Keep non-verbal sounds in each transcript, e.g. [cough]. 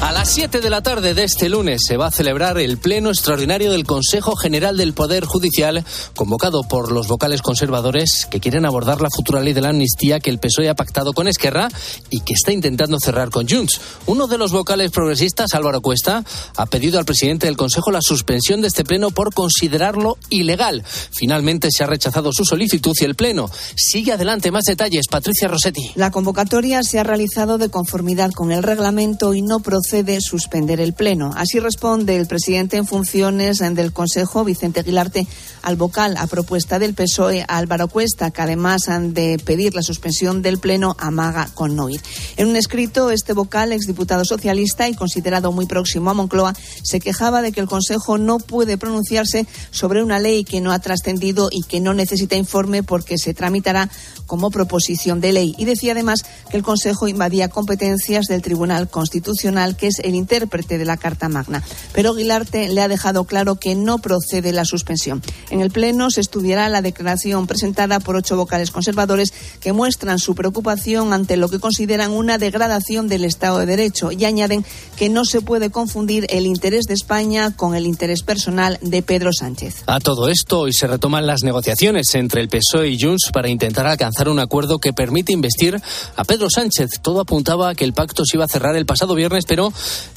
A las 7 de la tarde de este lunes se va a celebrar el Pleno Extraordinario del Consejo General del Poder Judicial, convocado por los vocales conservadores que quieren abordar la futura ley de la amnistía que el PSOE ha pactado con Esquerra y que está intentando cerrar con Junts. Uno de los vocales progresistas, Álvaro Cuesta, ha pedido al presidente del Consejo la suspensión de este Pleno por considerarlo ilegal. Finalmente se ha rechazado su solicitud y el Pleno sigue adelante. Más detalles, Patricia Rossetti. La convocatoria se ha realizado de conformidad con el reglamento y no procede de suspender el Pleno. Así responde el presidente en funciones del Consejo, Vicente Aguilarte, al vocal a propuesta del PSOE, Álvaro Cuesta, que además han de pedir la suspensión del Pleno, amaga con no. En un escrito, este vocal, exdiputado socialista y considerado muy próximo a Moncloa, se quejaba de que el Consejo no puede pronunciarse sobre una ley que no ha trascendido y que no necesita informe porque se tramitará como proposición de ley. Y decía además que el Consejo invadía competencias del Tribunal Constitucional que es el intérprete de la Carta Magna. Pero Aguilarte le ha dejado claro que no procede la suspensión. En el Pleno se estudiará la declaración presentada por ocho vocales conservadores que muestran su preocupación ante lo que consideran una degradación del Estado de Derecho y añaden que no se puede confundir el interés de España con el interés personal de Pedro Sánchez. A todo esto, hoy se retoman las negociaciones entre el PSOE y Junts para intentar alcanzar un acuerdo que permite investir a Pedro Sánchez. Todo apuntaba a que el pacto se iba a cerrar el pasado viernes, pero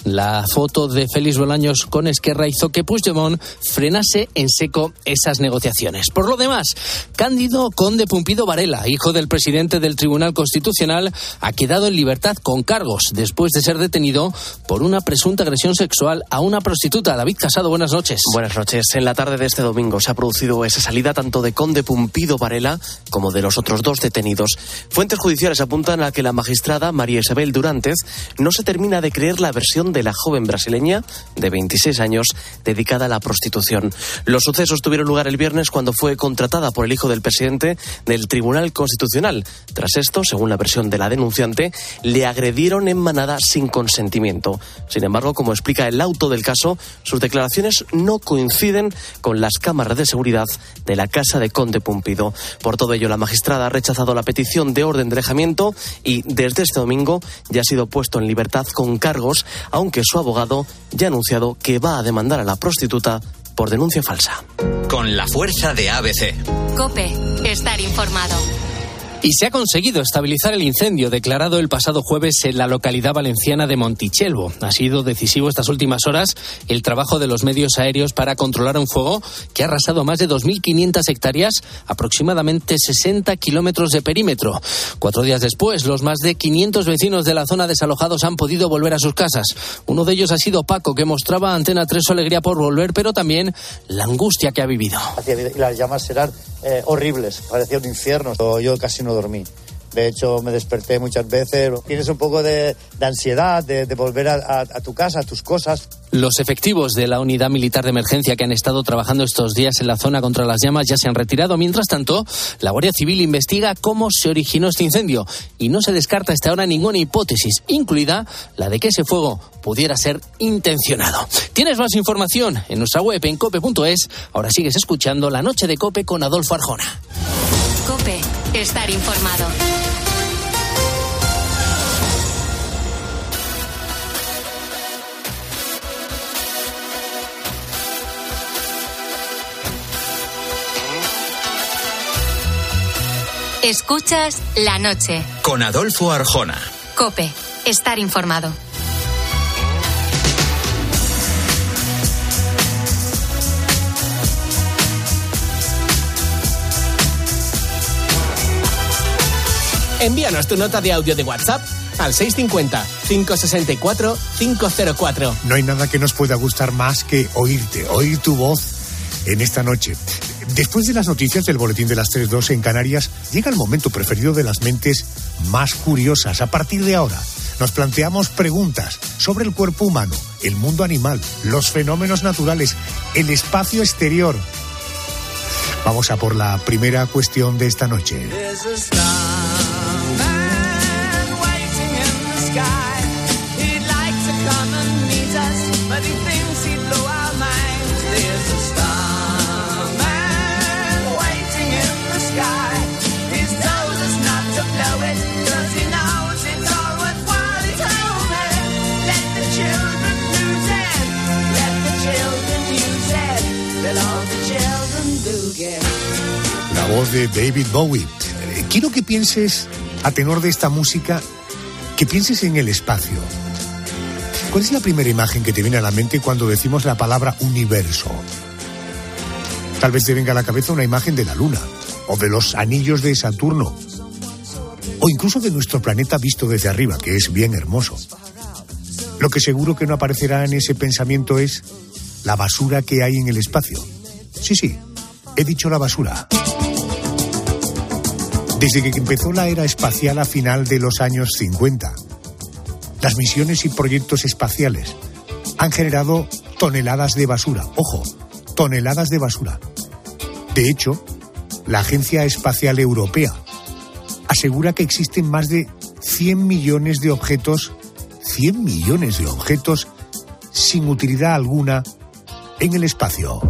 la foto de Félix Bolaños con Esquerra hizo que Puigdemont frenase en seco esas negociaciones. Por lo demás, Cándido Conde Pumpido Varela, hijo del presidente del Tribunal Constitucional, ha quedado en libertad con cargos después de ser detenido por una presunta agresión sexual a una prostituta. David Casado, buenas noches. Buenas noches. En la tarde de este domingo se ha producido esa salida tanto de Conde Pumpido Varela como de los otros dos detenidos. Fuentes judiciales apuntan a que la magistrada María Isabel Durántez no se termina de creer la versión de la joven brasileña de 26 años dedicada a la prostitución. Los sucesos tuvieron lugar el viernes cuando fue contratada por el hijo del presidente del Tribunal Constitucional. Tras esto, según la versión de la denunciante, le agredieron en manada sin consentimiento. Sin embargo, como explica el auto del caso, sus declaraciones no coinciden con las cámaras de seguridad de la casa de Conde Pumpido. Por todo ello, la magistrada ha rechazado la petición de orden de alejamiento y desde este domingo ya ha sido puesto en libertad con cargos, aunque su abogado ya ha anunciado que va a demandar a la prostituta por denuncia falsa. Con la fuerza de ABC. Cope, estar informado. Y se ha conseguido estabilizar el incendio declarado el pasado jueves en la localidad valenciana de Montichelvo. Ha sido decisivo estas últimas horas el trabajo de los medios aéreos para controlar un fuego que ha arrasado más de 2.500 hectáreas, aproximadamente 60 kilómetros de perímetro. Cuatro días después, los más de 500 vecinos de la zona desalojados han podido volver a sus casas. Uno de ellos ha sido Paco, que mostraba a Antena 3 su alegría por volver, pero también la angustia que ha vivido. Las llamas eran eh, horribles, parecía un infierno. Yo casi no dormí. De hecho, me desperté muchas veces. Tienes un poco de, de ansiedad de, de volver a, a, a, tu casa, a tus cosas. Los efectivos de la unidad militar de emergencia que han estado trabajando estos días en la zona contra las llamas ya se han retirado. Mientras tanto, la Guardia Civil investiga cómo se originó este incendio y no se descarta hasta ahora ninguna hipótesis, incluida la de que ese fuego pudiera ser intencionado. Tienes más información en nuestra web en cope.es. Ahora sigues escuchando La Noche de Cope con Adolfo Arjona. Cope, estar informado. Escuchas la noche. Con Adolfo Arjona. Cope, estar informado. Envíanos tu nota de audio de WhatsApp al 650-564-504. No hay nada que nos pueda gustar más que oírte, oír tu voz en esta noche. Después de las noticias del boletín de las 3.2 en Canarias, llega el momento preferido de las mentes más curiosas. A partir de ahora, nos planteamos preguntas sobre el cuerpo humano, el mundo animal, los fenómenos naturales, el espacio exterior. Vamos a por la primera cuestión de esta noche. La voz de David Bowie. Eh, quiero que pienses, a tenor de esta música, que pienses en el espacio. ¿Cuál es la primera imagen que te viene a la mente cuando decimos la palabra universo? Tal vez te venga a la cabeza una imagen de la Luna, o de los anillos de Saturno, o incluso de nuestro planeta visto desde arriba, que es bien hermoso. Lo que seguro que no aparecerá en ese pensamiento es la basura que hay en el espacio. Sí, sí, he dicho la basura. Desde que empezó la era espacial a final de los años 50, las misiones y proyectos espaciales han generado toneladas de basura. Ojo, toneladas de basura. De hecho, la Agencia Espacial Europea asegura que existen más de 100 millones de objetos, 100 millones de objetos sin utilidad alguna en el espacio.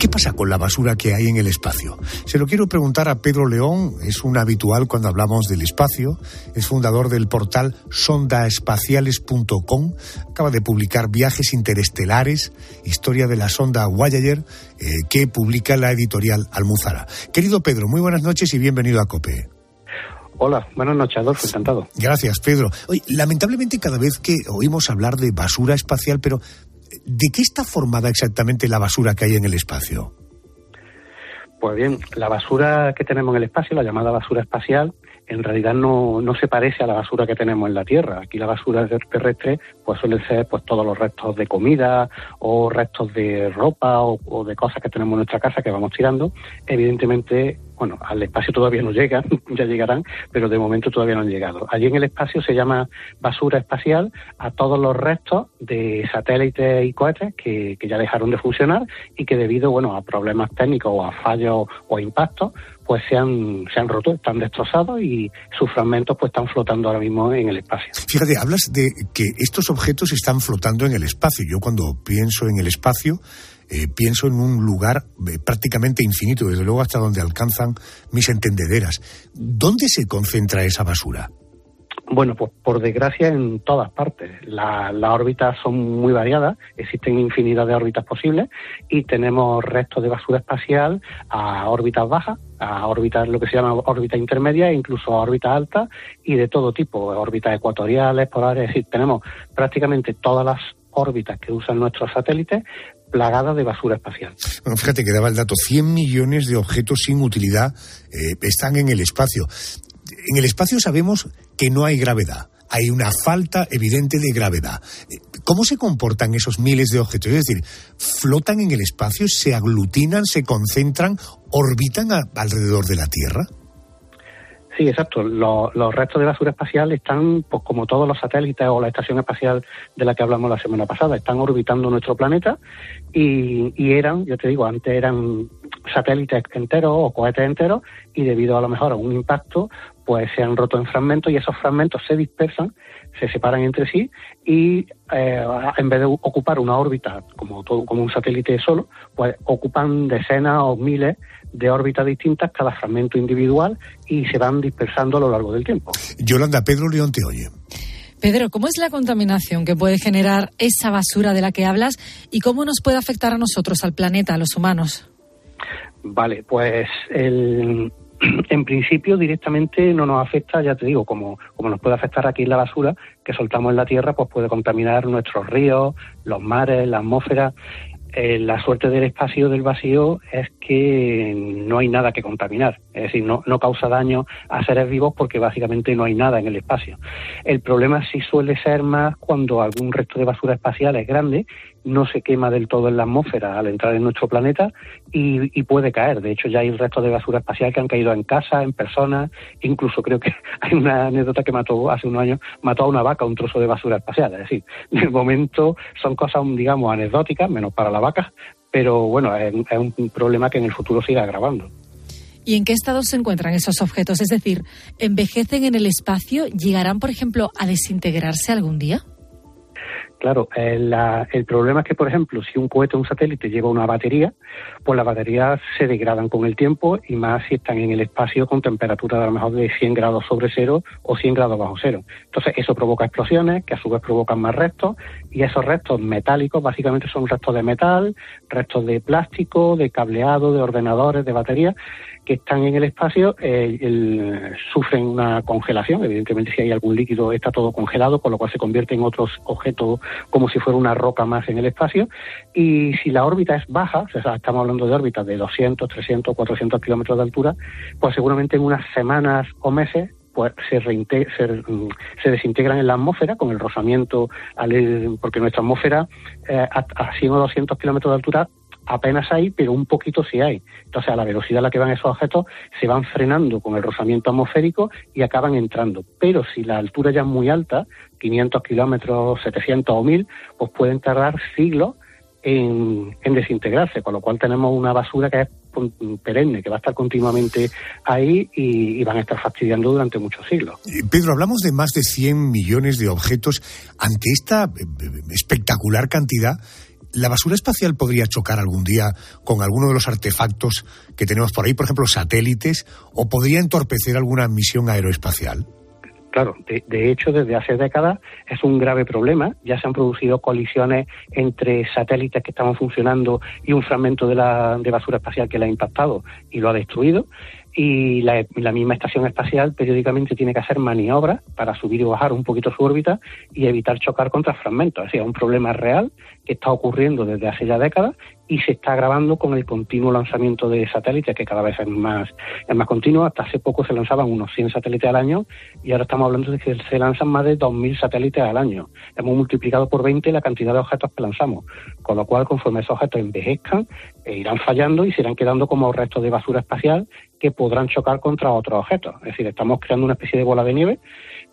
¿Qué pasa con la basura que hay en el espacio? Se lo quiero preguntar a Pedro León, es un habitual cuando hablamos del espacio, es fundador del portal sondaespaciales.com, acaba de publicar Viajes Interestelares, historia de la sonda Voyager, eh, que publica la editorial Almuzara. Querido Pedro, muy buenas noches y bienvenido a COPE. Hola, buenas noches, Adolfo, encantado. Gracias, Pedro. Oye, lamentablemente cada vez que oímos hablar de basura espacial, pero ¿de qué está formada exactamente la basura que hay en el espacio? Pues bien, la basura que tenemos en el espacio, la llamada basura espacial, en realidad no, no se parece a la basura que tenemos en la Tierra. Aquí la basura terrestre pues suelen ser pues todos los restos de comida o restos de ropa o, de cosas que tenemos en nuestra casa que vamos tirando. Evidentemente, bueno, al espacio todavía no llegan, [laughs] ya llegarán, pero de momento todavía no han llegado. Allí en el espacio se llama basura espacial a todos los restos de satélites y cohetes que, que ya dejaron de funcionar y que debido, bueno, a problemas técnicos o a fallos o a impactos, pues se han, se han roto, están destrozados y sus fragmentos pues están flotando ahora mismo en el espacio. Fíjate, hablas de que estos objetos están flotando en el espacio. Yo cuando pienso en el espacio, eh, pienso en un lugar eh, prácticamente infinito, desde luego hasta donde alcanzan mis entendederas. ¿Dónde se concentra esa basura? Bueno, pues por desgracia en todas partes. las órbitas son muy variadas, existen infinidad de órbitas posibles y tenemos restos de basura espacial a órbitas bajas, a órbitas, lo que se llama órbita intermedia e incluso a órbitas altas y de todo tipo, órbitas ecuatoriales, polares, es decir, tenemos prácticamente todas las órbitas que usan nuestros satélites plagadas de basura espacial. Bueno, fíjate que daba el dato, 100 millones de objetos sin utilidad eh, están en el espacio en el espacio sabemos que no hay gravedad. Hay una falta evidente de gravedad. ¿Cómo se comportan esos miles de objetos? Es decir, ¿flotan en el espacio, se aglutinan, se concentran, orbitan alrededor de la Tierra? Sí, exacto. Los, restos de basura espacial están, pues como todos los satélites o la estación espacial de la que hablamos la semana pasada, están orbitando nuestro planeta y, y eran, yo te digo, antes eran satélites enteros o cohetes enteros y debido a lo mejor a un impacto pues se han roto en fragmentos y esos fragmentos se dispersan, se separan entre sí y eh, en vez de ocupar una órbita como, todo, como un satélite solo, pues ocupan decenas o miles de órbitas distintas cada fragmento individual y se van dispersando a lo largo del tiempo. Yolanda, Pedro León te oye. Pedro, ¿cómo es la contaminación que puede generar esa basura de la que hablas y cómo nos puede afectar a nosotros, al planeta, a los humanos? Vale, pues el, [clears throat] en principio directamente no nos afecta, ya te digo, como, como nos puede afectar aquí la basura que soltamos en la tierra, pues puede contaminar nuestros ríos, los mares, la atmósfera. Eh, la suerte del espacio del vacío es que no hay nada que contaminar, es decir, no, no causa daño a seres vivos porque básicamente no hay nada en el espacio. El problema sí suele ser más cuando algún resto de basura espacial es grande no se quema del todo en la atmósfera al entrar en nuestro planeta y, puede caer. De hecho, ya hay restos de basura espacial que han caído en casa, en personas. Incluso creo que [laughs] hay una anécdota que mató hace unos años, mató a una vaca un trozo de basura espacial. Es decir, de momento son cosas, digamos, anecdóticas, menos para la vaca, pero bueno, es, es un problema que en el futuro sigue agravando. ¿Y en qué estado se encuentran esos objetos? Es decir, ¿envejecen en el espacio? ¿Llegarán, por ejemplo, a desintegrarse algún día? Claro, el, el, problema es que, por ejemplo, si un cohete o un satélite lleva una batería, pues las baterías se degradan con el tiempo y más si están en el espacio con temperaturas de a lo mejor de 100 grados sobre cero o 100 grados bajo cero. Entonces, eso provoca explosiones que a su vez provocan más restos y esos restos metálicos básicamente son restos de metal, restos de plástico, de cableado, de ordenadores, de baterías, que están en el espacio, eh, sufren una congelación. Evidentemente, si hay algún líquido, está todo congelado, con lo cual se convierte en otros objetos como si fuera una roca más en el espacio. Y si la órbita es baja, o estamos hablando de órbitas de 200, 300, 400 kilómetros de altura, pues seguramente en unas semanas o meses pues se, mm, se, desintegran en la atmósfera con el rozamiento, porque nuestra atmósfera eh, a, 100 o 200 kilómetros de altura apenas hay, pero un poquito sí hay. Entonces, a la velocidad a la que van esos objetos, se van frenando con el rozamiento atmosférico y acaban entrando. Pero si la altura ya es muy alta, 500 kilómetros, 700 o 1000, pues pueden tardar siglos en, desintegrarse, con lo cual tenemos una basura que es perenne, que va a estar continuamente ahí y, van a estar fastidiando durante muchos siglos. Eh, Pedro, hablamos de más de 100 millones de objetos. Ante esta eh, eh, espectacular cantidad, ¿la basura espacial podría chocar algún día con alguno de los artefactos que tenemos por ahí, por ejemplo, satélites, o podría entorpecer alguna misión aeroespacial? Claro, de, hecho, desde hace décadas es un grave problema. Ya se han producido colisiones entre satélites que estaban funcionando y un fragmento de, la, de basura espacial que la ha impactado y lo ha destruido y la, misma estación espacial periódicamente tiene que hacer maniobras para subir y bajar un poquito su órbita y evitar chocar contra fragmentos. Es decir, un problema real que está ocurriendo desde hace ya décadas y se está agravando con el continuo lanzamiento de satélites, que cada vez es más, es más continuo. Hasta hace poco se lanzaban unos 100 satélites al año y ahora estamos hablando de que se lanzan más de 2.000 satélites al año. Hemos multiplicado por 20 la cantidad de objetos que lanzamos, con lo cual, conforme esos objetos envejezcan, eh, irán fallando y se irán quedando como restos de basura espacial que podrán chocar contra otros objetos. Es decir, estamos creando una especie de bola de nieve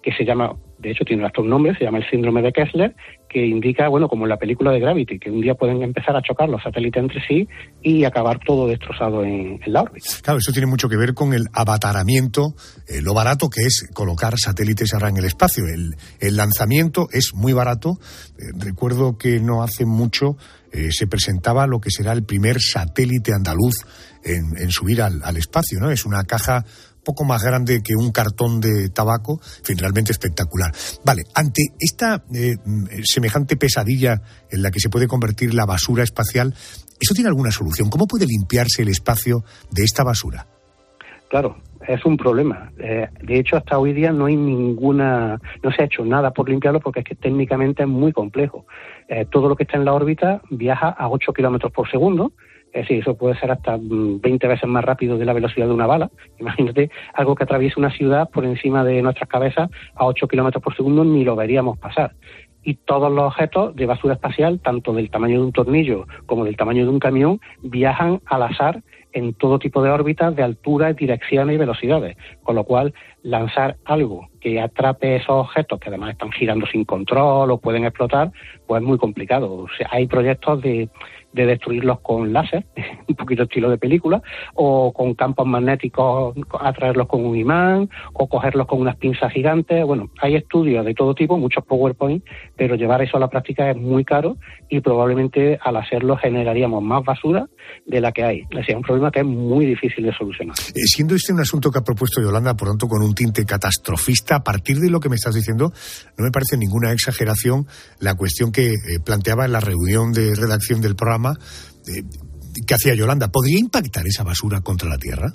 que se llama, de hecho tiene otro nombre, se llama el síndrome de Kessler, que indica, bueno, como en la película de Gravity, que un día pueden empezar a chocar los satélites entre sí y acabar todo destrozado en, la órbita. Claro, eso tiene mucho que ver con el abataramiento, eh, lo barato que es colocar satélites ahora en el espacio. El, lanzamiento es muy barato. Eh, recuerdo que no hace mucho eh, se presentaba lo que será el primer satélite andaluz en, subir al, al, espacio, ¿no? Es una caja poco más grande que un cartón de tabaco, en fin, realmente espectacular. Vale, ante esta eh, semejante pesadilla en la que se puede convertir la basura espacial, ¿eso tiene alguna solución? ¿Cómo puede limpiarse el espacio de esta basura? Claro, es un problema. Eh, de hecho, hasta hoy día no hay ninguna, no se ha hecho nada por limpiarlo porque es que técnicamente es muy complejo. Eh, todo lo que está en la órbita viaja a 8 kilómetros por segundo es decir, eso puede ser hasta 20 mm, veces más rápido de la velocidad de una bala. Imagínate algo que atraviese una ciudad por encima de nuestras cabezas a 8 kilómetros por segundo, ni lo veríamos pasar. Y todos los objetos de basura espacial, tanto del tamaño de un tornillo como del tamaño de un camión, viajan al azar en todo tipo de órbitas de altura, direcciones y velocidades. Con lo cual, lanzar algo que atrape esos objetos que además están girando sin control o pueden explotar, pues es muy complicado. O sea, hay proyectos de de destruirlos con láser, [laughs] un poquito estilo de película, o con campos magnéticos, atraerlos con un imán, o cogerlos con unas pinzas gigantes. Bueno, hay estudios de todo tipo, muchos PowerPoint, pero llevar eso a la práctica es muy caro y probablemente al hacerlo generaríamos más basura de la que hay. Es un problema que es muy difícil de solucionar. Eh, siendo este un asunto que ha propuesto Yolanda, por tanto, con un tinte catastrofista, a partir de lo que me estás diciendo, no me parece ninguna exageración la cuestión que eh, planteaba en la reunión de redacción del programa eh, que hacía Yolanda. ¿Podría impactar esa basura contra la Tierra?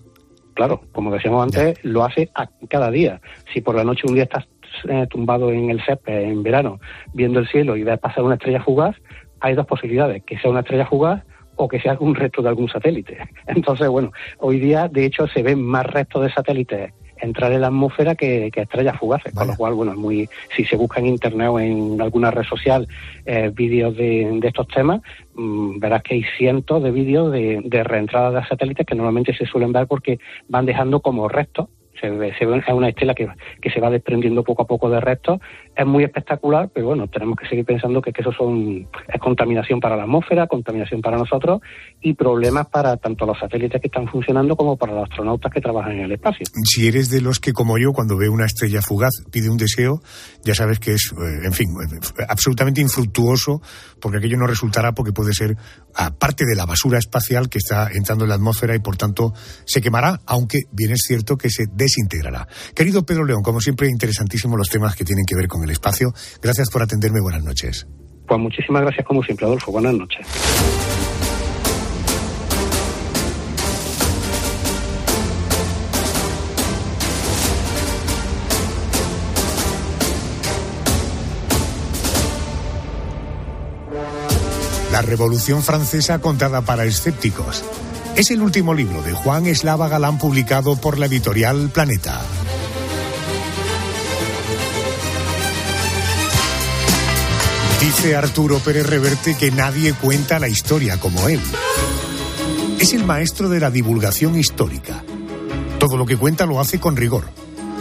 Claro, como decíamos antes, lo hace cada día. Si por la noche un día estás eh, tumbado en el césped en verano, viendo el cielo y ves pasar una estrella fugaz, hay dos posibilidades, que sea una estrella fugaz o que sea algún resto de algún satélite. [laughs] Entonces, bueno, hoy día, de hecho, se ven más restos de satélites entrar en la atmósfera que, estrellas fugaces, con lo cual, bueno, es muy, si se busca en internet o en alguna red social eh, vídeos de, estos temas, mm, verás que hay cientos de vídeos de, de reentrada de satélites que normalmente se suelen ver porque van dejando como restos se ve, se ve es una estela que, que, se va desprendiendo poco a poco de restos. Es muy espectacular, pero bueno, tenemos que seguir pensando que, que eso son, es contaminación para la atmósfera, contaminación para nosotros y problemas para tanto los satélites que están funcionando como para los astronautas que trabajan en el espacio. Si eres de los que, como yo, cuando ve una estrella fugaz, pide un deseo, ya sabes que es, eh, en fin, eh, absolutamente infructuoso, porque aquello no resultará porque puede ser aparte de la basura espacial que está entrando en la atmósfera y por tanto se quemará, aunque bien es cierto que se desintegrará. Querido Pedro León, como siempre, interesantísimos los temas que tienen que ver con el espacio. Gracias por atenderme. Buenas noches. Pues muchísimas gracias como siempre, Adolfo. Buenas noches. La Revolución Francesa contada para escépticos. Es el último libro de Juan Eslava Galán publicado por la editorial Planeta. Dice Arturo Pérez Reverte que nadie cuenta la historia como él. Es el maestro de la divulgación histórica. Todo lo que cuenta lo hace con rigor,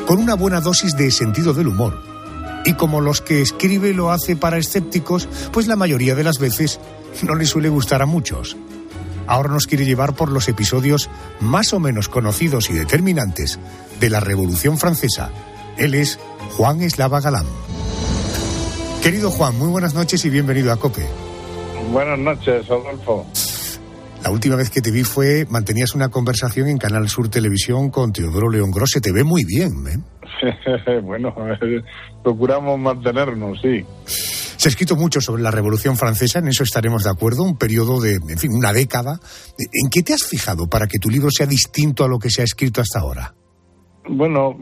con una buena dosis de sentido del humor. Y como los que escribe lo hace para escépticos, pues la mayoría de las veces no le suele gustar a muchos. Ahora nos quiere llevar por los episodios más o menos conocidos y determinantes de la Revolución Francesa. Él es Juan Eslava Galán. Querido Juan, muy buenas noches y bienvenido a COPE. Buenas noches, Adolfo. La última vez que te vi fue, mantenías una conversación en Canal Sur Televisión con Teodoro León Grosse. Te ve muy bien, ¿eh? [laughs] bueno, [laughs] procuramos mantenernos, sí. Se ha escrito mucho sobre la Revolución Francesa, en eso estaremos de acuerdo, un periodo de, en fin, una década. ¿En qué te has fijado para que tu libro sea distinto a lo que se ha escrito hasta ahora? Bueno,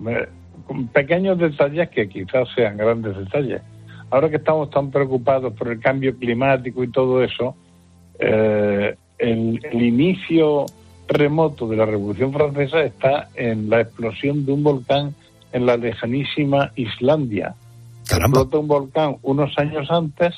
con pequeños detalles que quizás sean grandes detalles ahora que estamos tan preocupados por el cambio climático y todo eso, eh, el, inicio remoto de la Revolución Francesa está en la explosión de un volcán en la lejanísima Islandia. Explota un volcán unos años antes,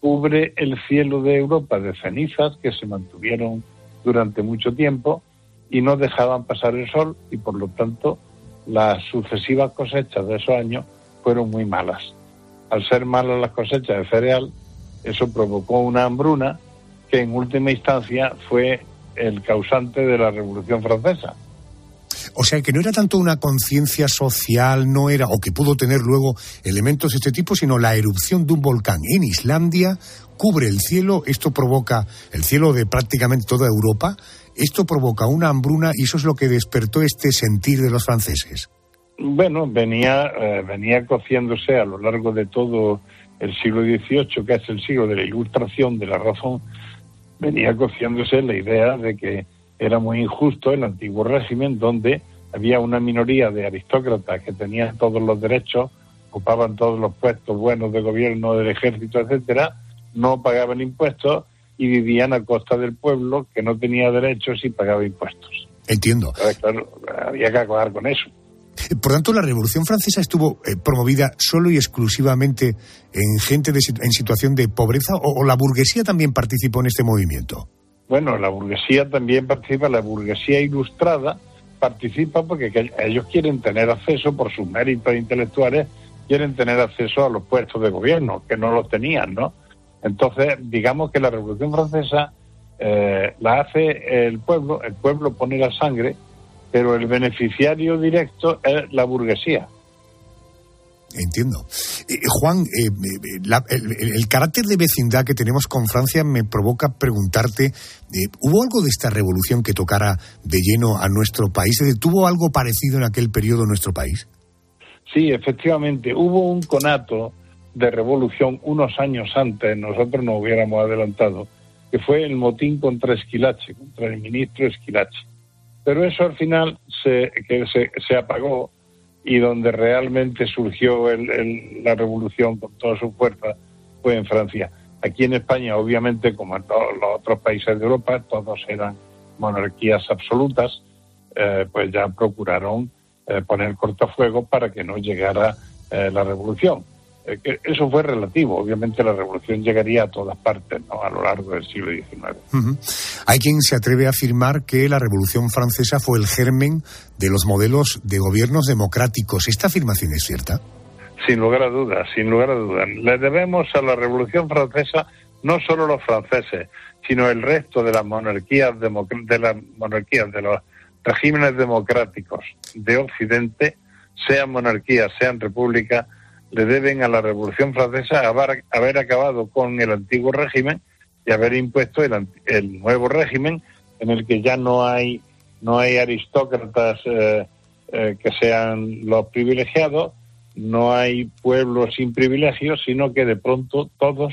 cubre el cielo de Europa de cenizas que se mantuvieron durante mucho tiempo y no dejaban pasar el sol y por lo tanto las sucesivas cosechas de esos años fueron muy malas al ser malas las cosechas de cereal, eso provocó una hambruna que en última instancia fue el causante de la Revolución Francesa. O sea, que no era tanto una conciencia social, no era, o que pudo tener luego elementos de este tipo, sino la erupción de un volcán en Islandia cubre el cielo, esto provoca el cielo de prácticamente toda Europa, esto provoca una hambruna y eso es lo que despertó este sentir de los franceses. Bueno, venía, eh, venía cociéndose a lo largo de todo el siglo XVIII, que es el siglo de la ilustración de la razón, venía cociéndose la idea de que era muy injusto el antiguo régimen donde había una minoría de aristócratas que tenían todos los derechos, ocupaban todos los puestos buenos de gobierno, del ejército, etcétera, no pagaban impuestos y vivían a costa del pueblo que no tenía derechos y pagaba impuestos. Entiendo. claro, había que acabar con eso. Por tanto, la Revolución Francesa estuvo eh, promovida solo y exclusivamente en gente en situación de pobreza o, la burguesía también participó en este movimiento. Bueno, la burguesía también participa, la burguesía ilustrada participa porque ellos quieren tener acceso por sus méritos intelectuales, quieren tener acceso a los puestos de gobierno, que no los tenían, ¿no? Entonces, digamos que la Revolución Francesa eh, la hace el pueblo, el pueblo pone la sangre pero el beneficiario directo es la burguesía. Entiendo. Eh, eh, Juan, eh, el, carácter de vecindad que tenemos con Francia me provoca preguntarte, ¿hubo algo de esta revolución que tocara de lleno a nuestro país? ¿Tuvo algo parecido en aquel periodo en nuestro país? Sí, efectivamente, hubo un conato de revolución unos años antes, nosotros nos hubiéramos adelantado, que fue el motín contra Esquilache, contra el ministro Esquilache pero eso al final se, que se, apagó y donde realmente surgió la revolución con toda su fuerza fue en Francia. Aquí en España, obviamente, como en todos los otros países de Europa, todos eran monarquías absolutas, eh, pues ya procuraron eh, poner cortafuegos para que no llegara eh, la revolución. Eh, eso fue relativo. Obviamente la revolución llegaría a todas partes ¿no? a lo largo del siglo XIX. Hay quien se atreve a afirmar que la revolución francesa fue el germen de los modelos de gobiernos democráticos. ¿Esta afirmación es cierta? Sin lugar a dudas, sin lugar a dudas. Le debemos a la revolución francesa no solo los franceses, sino el resto de las monarquías, de las monarquías, de los regímenes democráticos de Occidente, sean monarquías, sean repúblicas, le deben a la Revolución Francesa haber, acabado con el antiguo régimen y haber impuesto el, nuevo régimen en el que ya no hay no hay aristócratas eh, eh, que sean los privilegiados, no hay pueblos sin privilegios, sino que de pronto todos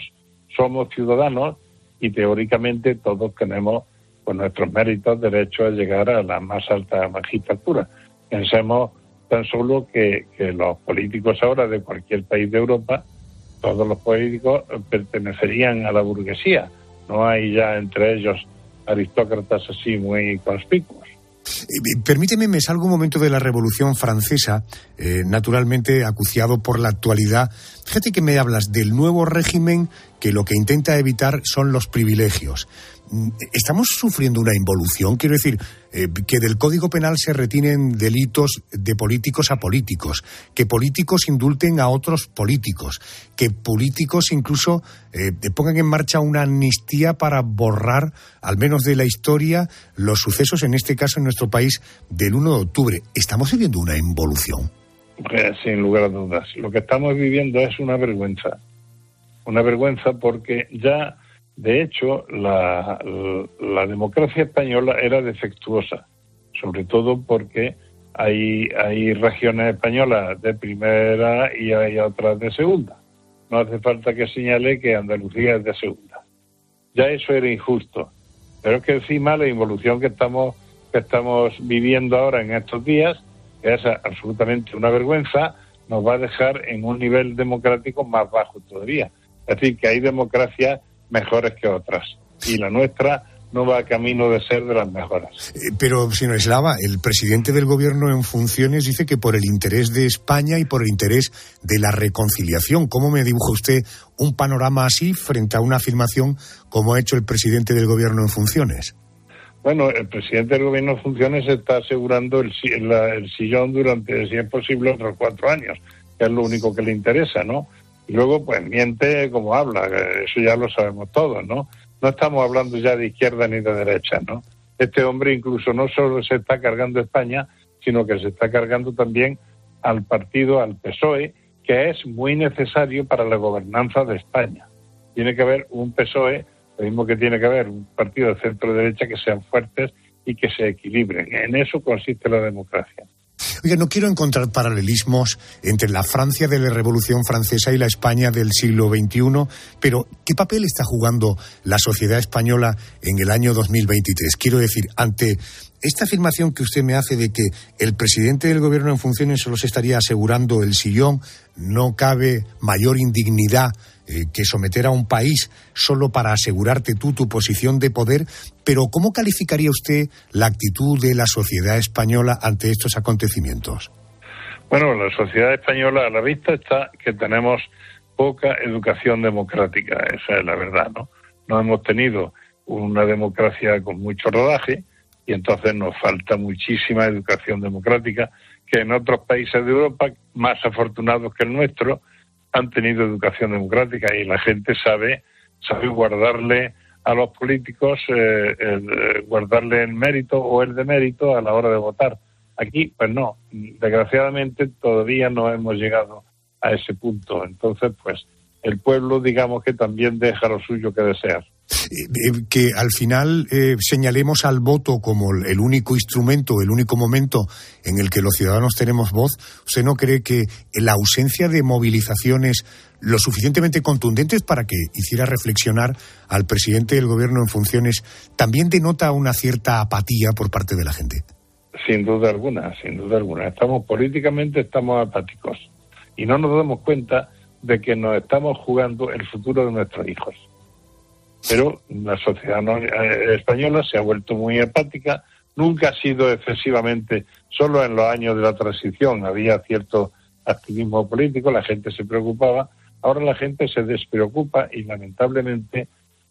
somos ciudadanos y teóricamente todos tenemos pues nuestros méritos derecho a llegar a la más alta magistratura. Pensemos tan solo que, los políticos ahora de cualquier país de Europa, todos los políticos pertenecerían a la burguesía. No hay ya entre ellos aristócratas así muy conspicuos. Eh, permíteme, me salgo un momento de la Revolución Francesa, eh, naturalmente acuciado por la actualidad. Fíjate que me hablas del nuevo régimen que lo que intenta evitar son los privilegios. ¿Estamos sufriendo una involución? Quiero decir, eh, que del Código Penal se retinen delitos de políticos a políticos, que políticos indulten a otros políticos, que políticos incluso eh, pongan en marcha una amnistía para borrar, al menos de la historia, los sucesos, en este caso en nuestro país, del 1 de octubre. ¿Estamos viviendo una involución? Sin lugar a dudas. Lo que estamos viviendo es una vergüenza. Una vergüenza porque ya de hecho, la, democracia española era defectuosa, sobre todo porque hay, hay regiones españolas de primera y hay otras de segunda. No hace falta que señale que Andalucía es de segunda. Ya eso era injusto. Pero es que encima la involución que estamos, que estamos viviendo ahora en estos días, que es absolutamente una vergüenza, nos va a dejar en un nivel democrático más bajo todavía. Es decir, que hay democracia mejores que otras. Y la nuestra no va a camino de ser de las mejores. Eh, pero, señor Eslava, el presidente del gobierno en funciones dice que por el interés de España y por el interés de la reconciliación. ¿Cómo me dibuja usted un panorama así frente a una afirmación como ha hecho el presidente del gobierno en funciones? Bueno, el presidente del gobierno en funciones está asegurando el, el sillón durante, si es posible, otros cuatro años, que es lo único que le interesa, ¿no? Y luego, pues miente como habla, eso ya lo sabemos todos, ¿no? No estamos hablando ya de izquierda ni de derecha, ¿no? Este hombre incluso no solo se está cargando España, sino que se está cargando también al partido, al PSOE, que es muy necesario para la gobernanza de España. Tiene que haber un PSOE, lo mismo que tiene que haber un partido de centro derecha que sean fuertes y que se equilibren. En eso consiste la democracia. No quiero encontrar paralelismos entre la Francia de la Revolución Francesa y la España del siglo XXI, pero ¿qué papel está jugando la sociedad española en el año 2023? Quiero decir, ante esta afirmación que usted me hace de que el presidente del gobierno en funciones solo se estaría asegurando el sillón, no cabe mayor indignidad eh, que someter a un país solo para asegurarte tú tu posición de poder, pero ¿cómo calificaría usted la actitud de la sociedad española ante estos acontecimientos? Bueno, la sociedad española a la vista está que tenemos poca educación democrática, esa es la verdad, ¿no? No hemos tenido una democracia con mucho rodaje y entonces nos falta muchísima educación democrática que en otros países de Europa, más afortunados que el nuestro, han tenido educación democrática y la gente sabe, sabe guardarle a los políticos, eh, eh, guardarle el mérito o el demérito a la hora de votar. Aquí, pues no, desgraciadamente todavía no hemos llegado a ese punto. Entonces, pues el pueblo, digamos que también deja lo suyo que desear. Eh, eh, que al final eh, señalemos al voto como el único instrumento, el único momento en el que los ciudadanos tenemos voz, ¿usted no cree que la ausencia de movilizaciones lo suficientemente contundentes para que hiciera reflexionar al presidente del gobierno en funciones también denota una cierta apatía por parte de la gente? Sin duda alguna, sin duda alguna. Estamos políticamente estamos apáticos y no nos damos cuenta de que nos estamos jugando el futuro de nuestros hijos pero la sociedad eh, española se ha vuelto muy apática, nunca ha sido excesivamente, solo en los años de la transición había cierto activismo político, la gente se preocupaba, ahora la gente se despreocupa y lamentablemente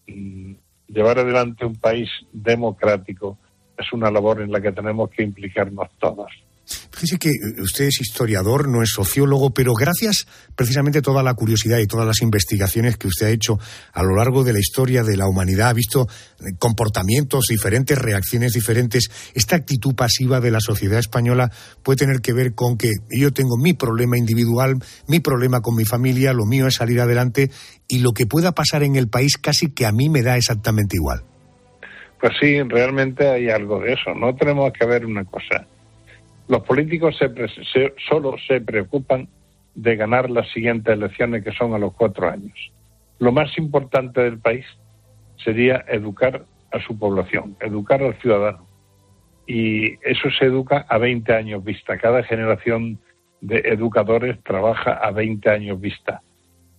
mm, llevar adelante un país democrático es una labor en la que tenemos que implicarnos todos. Fíjese que usted es historiador, no es sociólogo, pero gracias precisamente a toda la curiosidad y todas las investigaciones que usted ha hecho a lo largo de la historia de la humanidad, ha visto eh, comportamientos diferentes, reacciones diferentes. Esta actitud pasiva de la sociedad española puede tener que ver con que yo tengo mi problema individual, mi problema con mi familia, lo mío es salir adelante y lo que pueda pasar en el país casi que a mí me da exactamente igual. Pues sí, realmente hay algo de eso. No tenemos que ver una cosa los políticos solo se preocupan de ganar las siguientes elecciones que son a los cuatro años. lo más importante del país sería educar a su población, educar al ciudadano. Y eso se educa a 20 años vista. Cada generación de educadores trabaja a 20 años vista.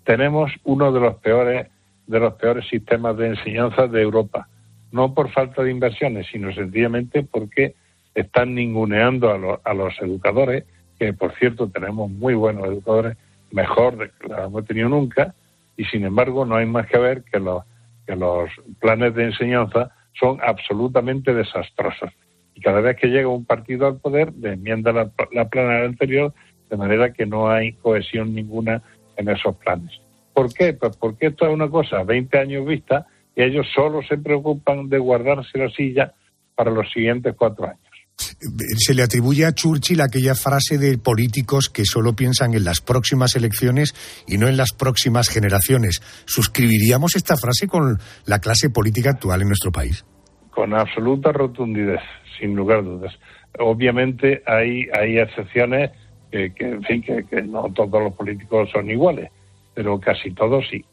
Tenemos uno de los peores de los peores sistemas de enseñanza de Europa, no por falta de inversiones, sino sencillamente porque están ninguneando a, a los educadores, que por cierto tenemos muy buenos educadores, mejor de que los hemos tenido nunca, y sin embargo no hay más que ver que los, que los planes de enseñanza son absolutamente desastrosos. Y cada vez que llega un partido al poder, enmienda la, la plana anterior, de manera que no hay cohesión ninguna en esos planes. ¿Por qué? Pues porque esto es una cosa 20 años vista y ellos solo se preocupan de guardarse la silla para los siguientes cuatro años. Se le atribuye a Churchill aquella frase de políticos que solo piensan en las próximas elecciones y no en las próximas generaciones. ¿Suscribiríamos esta frase con la clase política actual en nuestro país? Con absoluta rotundidad, sin lugar a dudas. Obviamente hay, hay excepciones que, en fin, que, no todos los políticos son iguales, pero casi todos sí.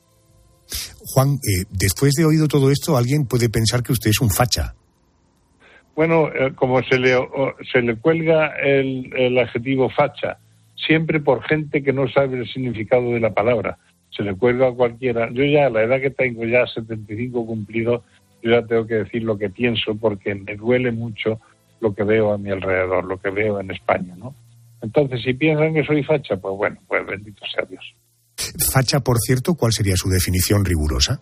Juan, eh, después de oído todo esto, alguien puede pensar que usted es un facha. Bueno, eh, como se le, se le cuelga el, el, adjetivo facha, siempre por gente que no sabe el significado de la palabra, se le cuelga a cualquiera. Yo ya, a la edad que tengo, ya 75 cumplidos, yo ya tengo que decir lo que pienso porque me duele mucho lo que veo a mi alrededor, lo que veo en España, ¿no? Entonces, si piensan que soy facha, pues bueno, pues bendito sea Dios. Facha, por cierto, ¿cuál sería su definición rigurosa?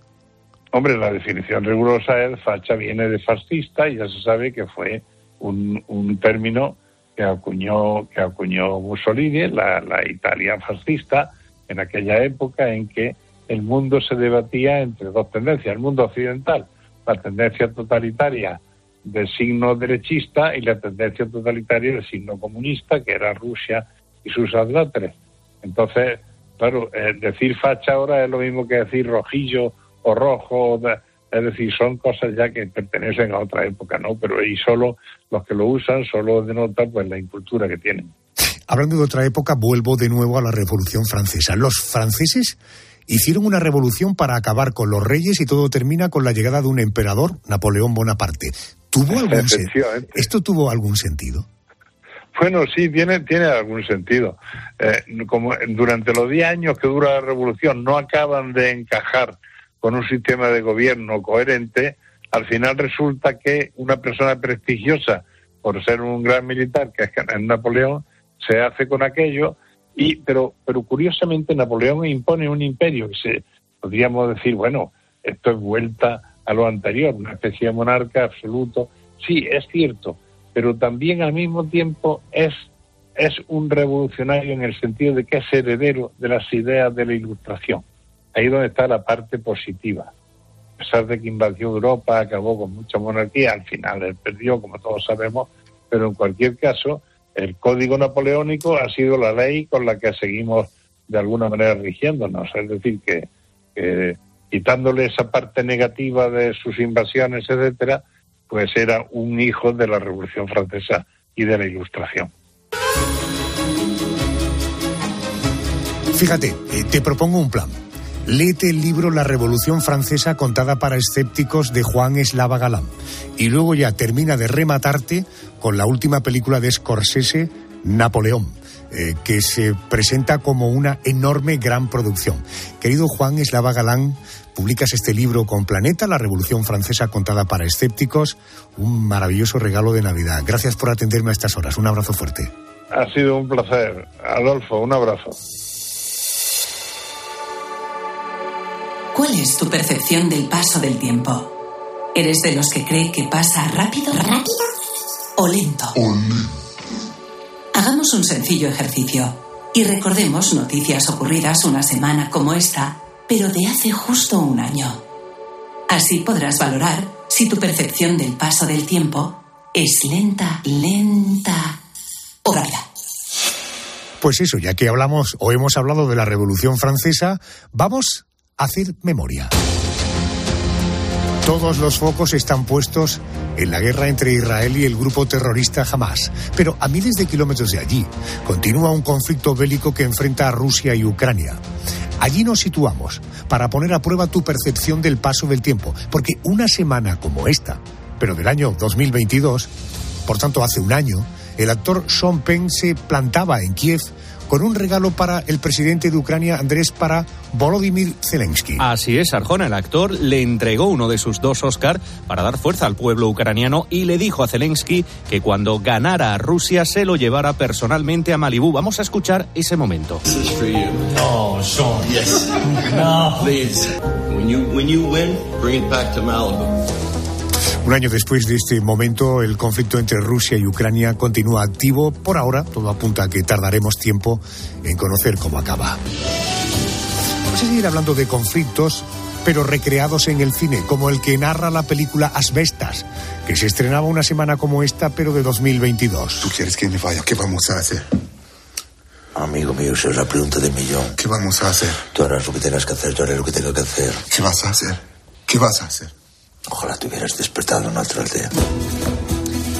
Hombre, la definición rigurosa es facha viene de fascista y ya se sabe que fue un, término que acuñó, que acuñó Mussolini, la, la Italia fascista, en aquella época en que el mundo se debatía entre dos tendencias, el mundo occidental, la tendencia totalitaria de signo derechista y la tendencia totalitaria de signo comunista, que era Rusia y sus adláteres. Entonces, claro, eh, decir facha ahora es lo mismo que decir rojillo o rojo, es decir, son cosas ya que pertenecen a otra época, ¿no? Pero y solo los que lo usan solo denotan pues la incultura que tienen. Hablando de otra época, vuelvo de nuevo a la Revolución Francesa. Los franceses hicieron una revolución para acabar con los reyes y todo termina con la llegada de un emperador, Napoleón Bonaparte. ¿Tuvo algún ¿Esto tuvo algún sentido? Bueno, sí, tiene, tiene algún sentido. Eh, como durante los 10 años que dura la revolución no acaban de encajar con un sistema de gobierno coherente, al final resulta que una persona prestigiosa, por ser un gran militar, que es Napoleón, se hace con aquello, y, pero, pero curiosamente Napoleón impone un imperio que se, podríamos decir, bueno, esto es vuelta a lo anterior, una especie de monarca absoluto. Sí, es cierto, pero también al mismo tiempo es, es un revolucionario en el sentido de que es heredero de las ideas de la ilustración. Ahí donde está la parte positiva. A pesar de que invadió Europa, acabó con mucha monarquía, al final él perdió, como todos sabemos, pero en cualquier caso, el código napoleónico ha sido la ley con la que seguimos de alguna manera rigiéndonos. Es decir, que, que quitándole esa parte negativa de sus invasiones, etcétera, pues era un hijo de la Revolución Francesa y de la Ilustración. Fíjate, eh, te propongo un plan. Léete el libro La Revolución Francesa contada para escépticos de Juan Eslava Galán y luego ya termina de rematarte con la última película de Scorsese, Napoleón eh, que se presenta como una enorme gran producción. Querido Juan Eslava Galán, publicas este libro con Planeta, la Revolución Francesa contada para escépticos, un maravilloso regalo de Navidad. Gracias por atenderme a estas horas. Un abrazo fuerte. Ha sido un placer. Adolfo, un abrazo. ¿Cuál es tu percepción del paso del tiempo? ¿Eres de los que cree que pasa rápido? ¿Rápido? ¿O lento? Hagamos un sencillo ejercicio y recordemos noticias ocurridas una semana como esta, pero de hace justo un año. Así podrás valorar si tu percepción del paso del tiempo es lenta, lenta o rápida. Pues eso, ya que hablamos o hemos hablado de la Revolución Francesa, vamos hacer memoria. Todos los focos están puestos en la guerra entre Israel y el grupo terrorista Hamas. Pero a miles de kilómetros de allí continúa un conflicto bélico que enfrenta a Rusia y Ucrania. Allí nos situamos para poner a prueba tu percepción del paso del tiempo, porque una semana como esta, pero del año 2022, por tanto hace un año, el actor Sean Penn se plantaba en Kiev con un regalo para el presidente de Ucrania, Andrés, para Volodymyr Zelensky. Así es, Arjona, el actor, le entregó uno de sus dos Oscar para dar fuerza al pueblo ucraniano y le dijo a Zelensky que cuando ganara a Rusia se lo llevara personalmente a Malibú. Vamos a escuchar ese momento. Oh, Sean. Yes. no. Please. When you, when you win, bring it back to Malibu. Un año después de este momento, el conflicto entre Rusia y Ucrania continúa activo. Por ahora, todo apunta a que tardaremos tiempo en conocer cómo acaba. Vamos a seguir hablando de conflictos, pero recreados en el cine, como el que narra la película Asbestas, que se estrenaba una semana como esta, pero de 2022. ¿Tú quieres que me vaya? ¿Qué vamos a hacer? Amigo mío, esa es la pregunta del millón. ¿Qué vamos a hacer? Tú harás lo que tengas que hacer, yo haré lo que tengo que hacer. ¿Qué vas a hacer? ¿Qué vas a hacer? Ojalá te hubieras despertado en otra aldea.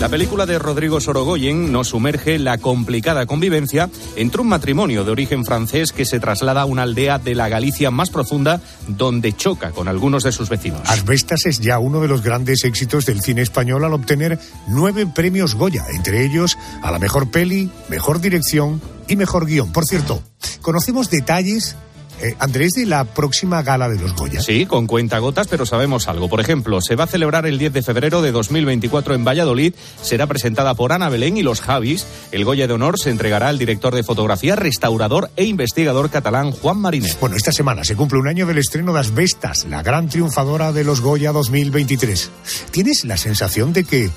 La película de Rodrigo Sorogoyen nos sumerge en la complicada convivencia entre un matrimonio de origen francés que se traslada a una aldea de la Galicia más profunda donde choca con algunos de sus vecinos. Asbestas es ya uno de los grandes éxitos del cine español al obtener nueve premios Goya, entre ellos a la mejor peli, mejor dirección y mejor guion. Por cierto, conocemos detalles eh, Andrés, de la próxima gala de los Goya. Sí, con cuentagotas, pero sabemos algo. Por ejemplo, se va a celebrar el 10 de febrero de 2024 en Valladolid. Será presentada por Ana Belén y los Javis. El Goya de Honor se entregará al director de fotografía, restaurador e investigador catalán Juan Marinet. Bueno, esta semana se cumple un año del estreno de Asbestas, la gran triunfadora de los Goya 2023. ¿Tienes la sensación de que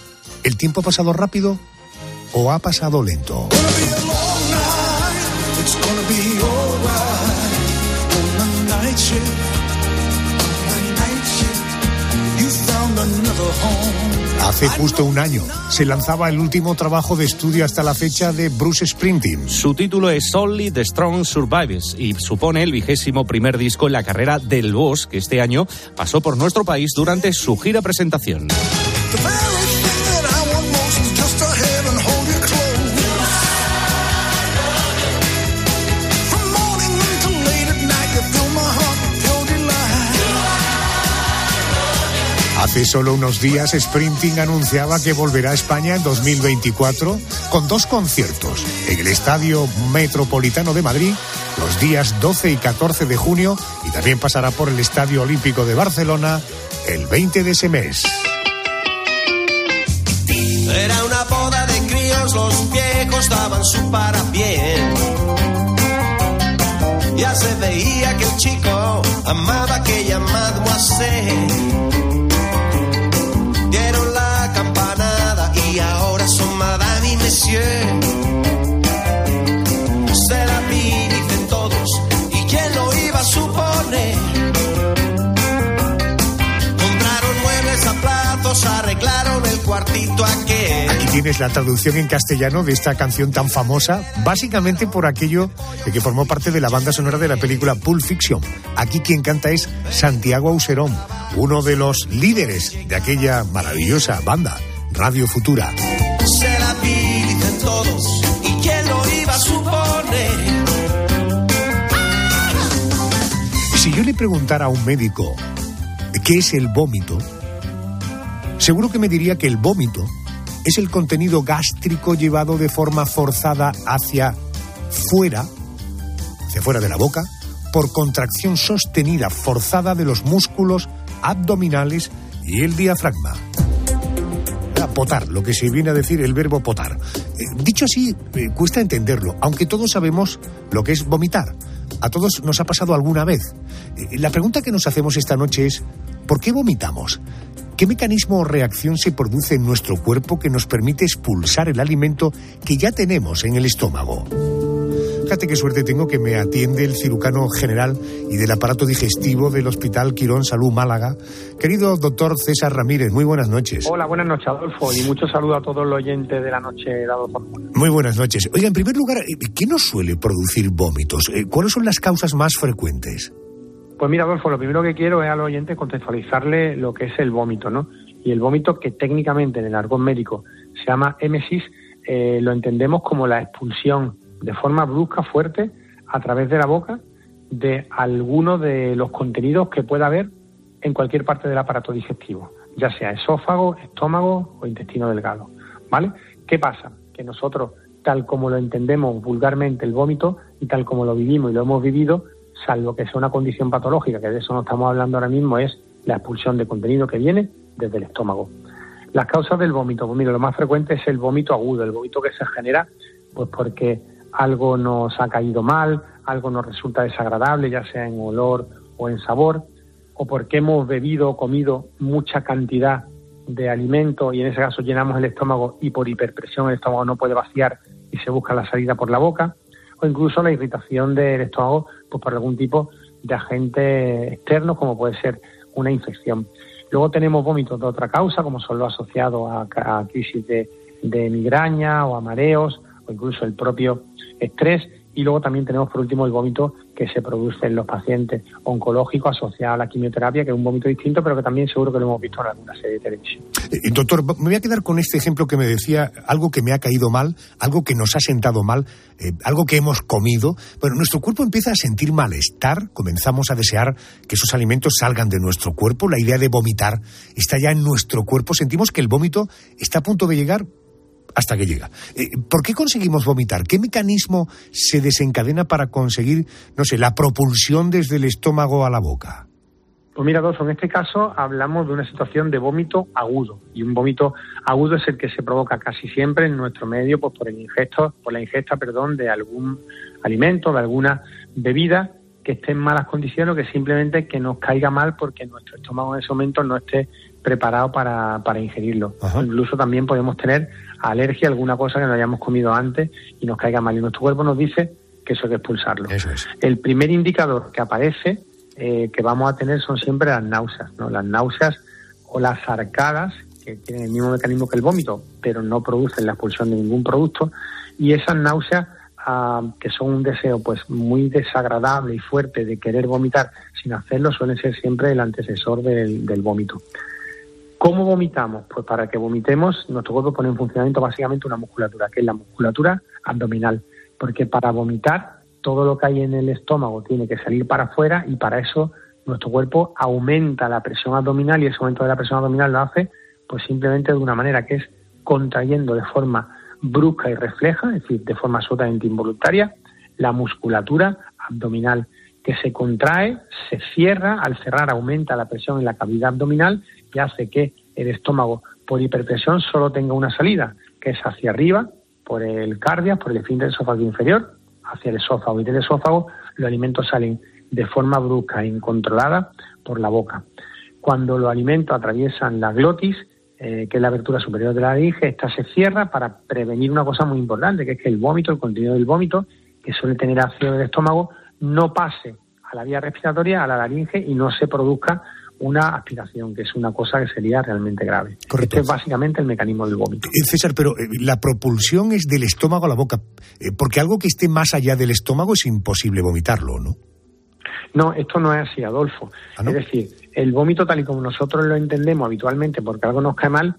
el tiempo ha pasado rápido o ha pasado lento? Hace justo un año se lanzaba el último trabajo de estudio hasta la fecha de Bruce Springsteen. Su título es Only the Strong Survives y supone el vigésimo primer disco en la carrera del Boss que este año pasó por nuestro país durante su gira presentación. Hace solo unos días, Sprinting anunciaba que volverá a España en 2024 con dos conciertos en el Estadio Metropolitano de Madrid los días 12 y 14 de junio y también pasará por el Estadio Olímpico de Barcelona el 20 de ese mes. Era una boda de críos, los viejos daban su para bien. Ya se veía que el chico amaba aquella. Aquí tienes la traducción en castellano de esta canción tan famosa, básicamente por aquello de que formó parte de la banda sonora de la película Pulp Fiction. Aquí quien canta es Santiago Auserón, uno de los líderes de aquella maravillosa banda, Radio Futura. Y quién lo iba a suponer. Si yo le preguntara a un médico qué es el vómito, seguro que me diría que el vómito es el contenido gástrico llevado de forma forzada hacia fuera, hacia fuera de la boca, por contracción sostenida, forzada de los músculos abdominales y el diafragma. Potar, lo que se viene a decir el verbo potar. Eh, dicho así, eh, cuesta entenderlo, aunque todos sabemos lo que es vomitar. A todos nos ha pasado alguna vez. Eh, la pregunta que nos hacemos esta noche es, ¿por qué vomitamos? ¿Qué mecanismo o reacción se produce en nuestro cuerpo que nos permite expulsar el alimento que ya tenemos en el estómago? Fíjate qué suerte tengo que me atiende el cirujano general y del aparato digestivo del Hospital Quirón Salud Málaga. Querido doctor César Ramírez, muy buenas noches. Hola, buenas noches, Adolfo, y mucho saludo a todos los oyentes de la noche de Adolfo. Muy buenas noches. Oiga, en primer lugar, ¿qué nos suele producir vómitos? Eh, ¿Cuáles son las causas más frecuentes? Pues mira, Adolfo, lo primero que quiero es a los oyentes contextualizarle lo que es el vómito, ¿no? Y el vómito, que técnicamente en el argot médico se llama émesis, eh, lo entendemos como la expulsión de forma brusca, fuerte, a través de la boca, de alguno de los contenidos que pueda haber en cualquier parte del aparato digestivo, ya sea esófago, estómago o intestino delgado. ¿Vale? ¿Qué pasa? Que nosotros, tal como lo entendemos vulgarmente el vómito y tal como lo vivimos y lo hemos vivido, salvo que sea una condición patológica, que de eso no estamos hablando ahora mismo, es la expulsión de contenido que viene desde el estómago. Las causas del vómito, pues mira, lo más frecuente es el vómito agudo, el vómito que se genera pues porque algo nos ha caído mal, algo nos resulta desagradable, ya sea en olor o en sabor, o porque hemos bebido o comido mucha cantidad de alimento y en ese caso llenamos el estómago y por hiperpresión el estómago no puede vaciar y se busca la salida por la boca, o incluso la irritación del estómago pues por algún tipo de agente externo como puede ser una infección. Luego tenemos vómitos de otra causa, como son los asociados a, crisis de, de migraña o a mareos o incluso el propio estrés. Y luego también tenemos por último el vómito que se produce en los pacientes oncológicos asociados a la quimioterapia, que es un vómito distinto, pero que también seguro que lo hemos visto en alguna serie de televisión. Eh, doctor, me voy a quedar con este ejemplo que me decía, algo que me ha caído mal, algo que nos ha sentado mal, eh, algo que hemos comido. Bueno, nuestro cuerpo empieza a sentir malestar, comenzamos a desear que esos alimentos salgan de nuestro cuerpo, la idea de vomitar está ya en nuestro cuerpo, sentimos que el vómito está a punto de llegar, hasta que llega. Eh, ¿Por qué conseguimos vomitar? ¿Qué mecanismo se desencadena para conseguir, no sé, la propulsión desde el estómago a la boca? Pues mira, Adolfo, en este caso hablamos de una situación de vómito agudo. Y un vómito agudo es el que se provoca casi siempre en nuestro medio pues, por, el ingesto, por la ingesta perdón, de algún alimento, de alguna bebida que esté en malas condiciones o que simplemente que nos caiga mal porque nuestro estómago en ese momento no esté preparado para, para ingerirlo. Incluso también podemos tener alergia a alguna cosa que no hayamos comido antes y nos caiga mal. Y nuestro cuerpo nos dice que eso hay que expulsarlo. El primer indicador que aparece eh, que vamos a tener son siempre las náuseas, ¿no? Las náuseas o las arcadas, que tienen el mismo mecanismo que el vómito, pero no producen la expulsión de ningún producto. Y esas náuseas, ah, que son un deseo pues muy desagradable y fuerte de querer vomitar sin hacerlo, suelen ser siempre el antecesor del, del vómito. ¿Cómo vomitamos? Pues para que vomitemos, nuestro cuerpo pone en funcionamiento básicamente una musculatura, que es la musculatura abdominal. Porque para vomitar, todo lo que hay en el estómago tiene que salir para afuera y para eso nuestro cuerpo aumenta la presión abdominal y ese aumento de la presión abdominal lo hace pues simplemente de una manera que es contrayendo de forma brusca y refleja, es decir, de forma absolutamente involuntaria, la musculatura abdominal que se contrae, se cierra, al cerrar aumenta la presión en la cavidad abdominal que hace que el estómago por hiperpresión solo tenga una salida, que es hacia arriba, por el cardia, por el esfínter esófago inferior, hacia el esófago y del esófago los alimentos salen de forma brusca e incontrolada por la boca. Cuando los alimentos atraviesan la glotis, eh, que es la abertura superior de la laringe, esta se cierra para prevenir una cosa muy importante, que es que el vómito, el contenido del vómito, que suele tener ácido del estómago, no pase a la vía respiratoria, a la laringe y no se produzca una aspiración, que es una cosa que sería realmente grave. Este es básicamente el mecanismo del vómito. Eh, César, pero eh, la propulsión es del estómago a la boca, eh, porque algo que esté más allá del estómago es imposible vomitarlo, ¿no? No, esto no es así, Adolfo. ¿Ah, es decir, el vómito tal y como nosotros lo entendemos habitualmente, porque algo nos cae mal,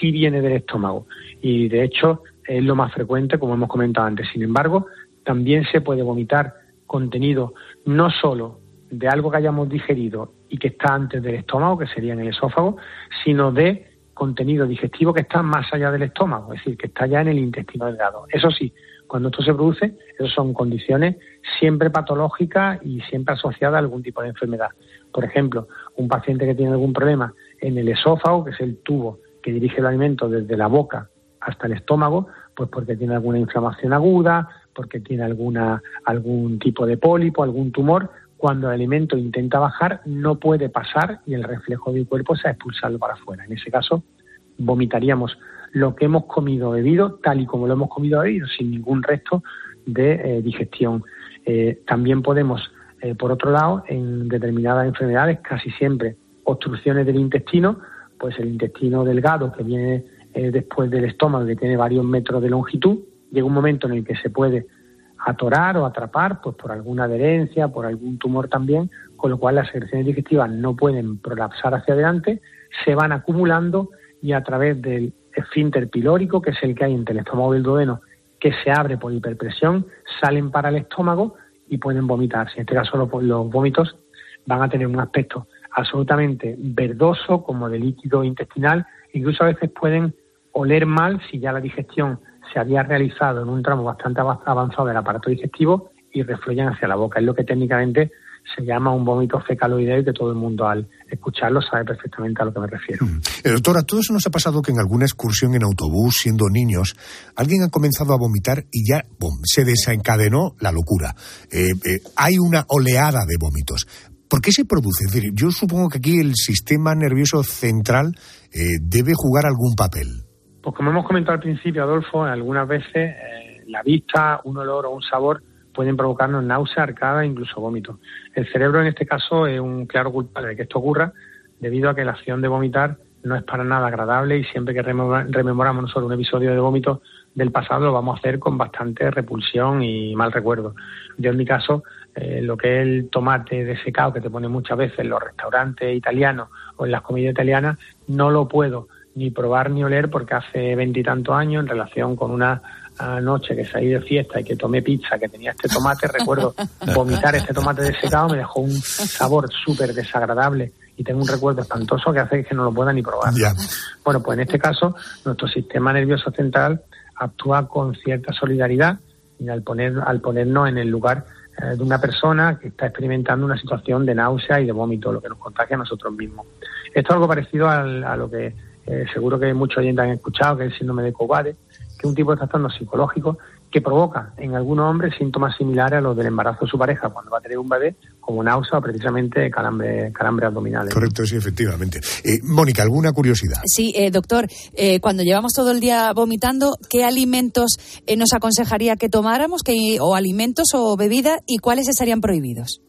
sí viene del estómago. Y de hecho es lo más frecuente, como hemos comentado antes. Sin embargo, también se puede vomitar contenido no solo de algo que hayamos digerido y que está antes del estómago, que sería en el esófago, sino de contenido digestivo que está más allá del estómago, es decir, que está ya en el intestino delgado. Eso sí, cuando esto se produce, esas son condiciones siempre patológicas y siempre asociadas a algún tipo de enfermedad. Por ejemplo, un paciente que tiene algún problema en el esófago, que es el tubo que dirige el alimento desde la boca hasta el estómago, pues porque tiene alguna inflamación aguda, porque tiene alguna, algún tipo de pólipo, algún tumor, cuando el alimento intenta bajar, no puede pasar y el reflejo del cuerpo es expulsarlo para afuera. En ese caso, vomitaríamos lo que hemos comido bebido tal y como lo hemos comido bebido, sin ningún resto de eh, digestión. Eh, también podemos, eh, por otro lado, en determinadas enfermedades, casi siempre obstrucciones del intestino, pues el intestino delgado que viene después del estómago, que tiene varios metros de longitud, llega un momento en el que se puede atorar o atrapar pues por alguna adherencia, por algún tumor también, con lo cual las secreciones digestivas no pueden prolapsar hacia adelante, se van acumulando y a través del esfínter pilórico, que es el que hay entre el estómago y el duodeno, que se abre por hiperpresión, salen para el estómago y pueden vomitar. En este caso los, los vómitos van a tener un aspecto absolutamente verdoso como de líquido intestinal, incluso a veces pueden oler mal si ya la digestión se había realizado en un tramo bastante avanzado del aparato digestivo y refluyen hacia la boca. Es lo que técnicamente se llama un vómito fecaloideo y que todo el mundo al escucharlo sabe perfectamente a lo que me refiero. Mm. Eh, doctora, todo eso nos ha pasado que en alguna excursión en autobús, siendo niños, alguien ha comenzado a vomitar y ya se desencadenó la locura. Eh, eh, hay una oleada de vómitos. ¿Por qué se produce? Es decir, yo supongo que aquí el sistema nervioso central debe jugar algún papel. Pues como hemos comentado al principio, Adolfo, algunas veces la vista, un olor o un sabor pueden provocarnos náusea, arcada e incluso vómito. El cerebro en este caso es un claro culpable de que esto ocurra debido a que la acción de vomitar no es para nada agradable y siempre que rememoramos nosotros un episodio de vómito del pasado lo vamos a hacer con bastante repulsión y mal recuerdo. Yo en mi caso, eh, lo que es el tomate desecado que te pone muchas veces en los restaurantes italianos o en las comidas italianas, no lo puedo ni probar ni oler porque hace veintitantos años en relación con una anoche que salí de fiesta y que tomé pizza que tenía este tomate, recuerdo [laughs] vomitar este tomate desecado, me dejó un sabor súper desagradable y tengo un recuerdo espantoso que hace que no lo pueda ni probar. Bueno, pues en este caso nuestro sistema nervioso central actúa con cierta solidaridad y al, poner, al ponernos en el lugar eh, de una persona que está experimentando una situación de náusea y de vómito, lo que nos contagia a nosotros mismos. Esto es algo parecido a lo que eh, seguro que muchos oyentes han escuchado, que es el síndrome de Covade, que es un tipo de trastorno psicológico que provoca en algunos hombres síntomas similares a los del embarazo de su pareja cuando va a tener un bebé, como náusea o precisamente calambre, calambre abdominales. Correcto, sí, efectivamente. Eh, Mónica, ¿alguna curiosidad? Sí, eh, doctor, eh, cuando llevamos todo el día vomitando, ¿qué alimentos nos aconsejaría que tomáramos, que, o alimentos o bebidas, y cuáles estarían prohibidos?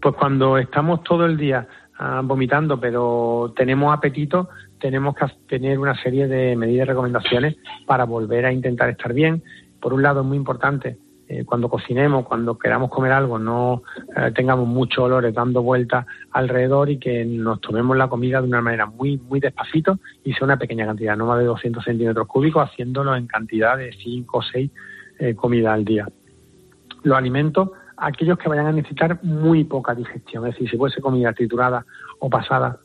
Pues cuando estamos todo el día ah, vomitando, pero tenemos apetito, tenemos que tener una serie de medidas y recomendaciones para volver a intentar estar bien. Por un lado, es muy importante eh, cuando cocinemos, cuando queramos comer algo, no eh, tengamos muchos olores dando vueltas alrededor y que nos tomemos la comida de una manera muy, muy despacito y sea una pequeña cantidad, no más de 200 centímetros cúbicos, haciéndolo en cantidad de 5 o 6 eh, comidas al día. Los alimentos, aquellos que vayan a necesitar muy poca digestión, es decir, si puede ser comida triturada o pasada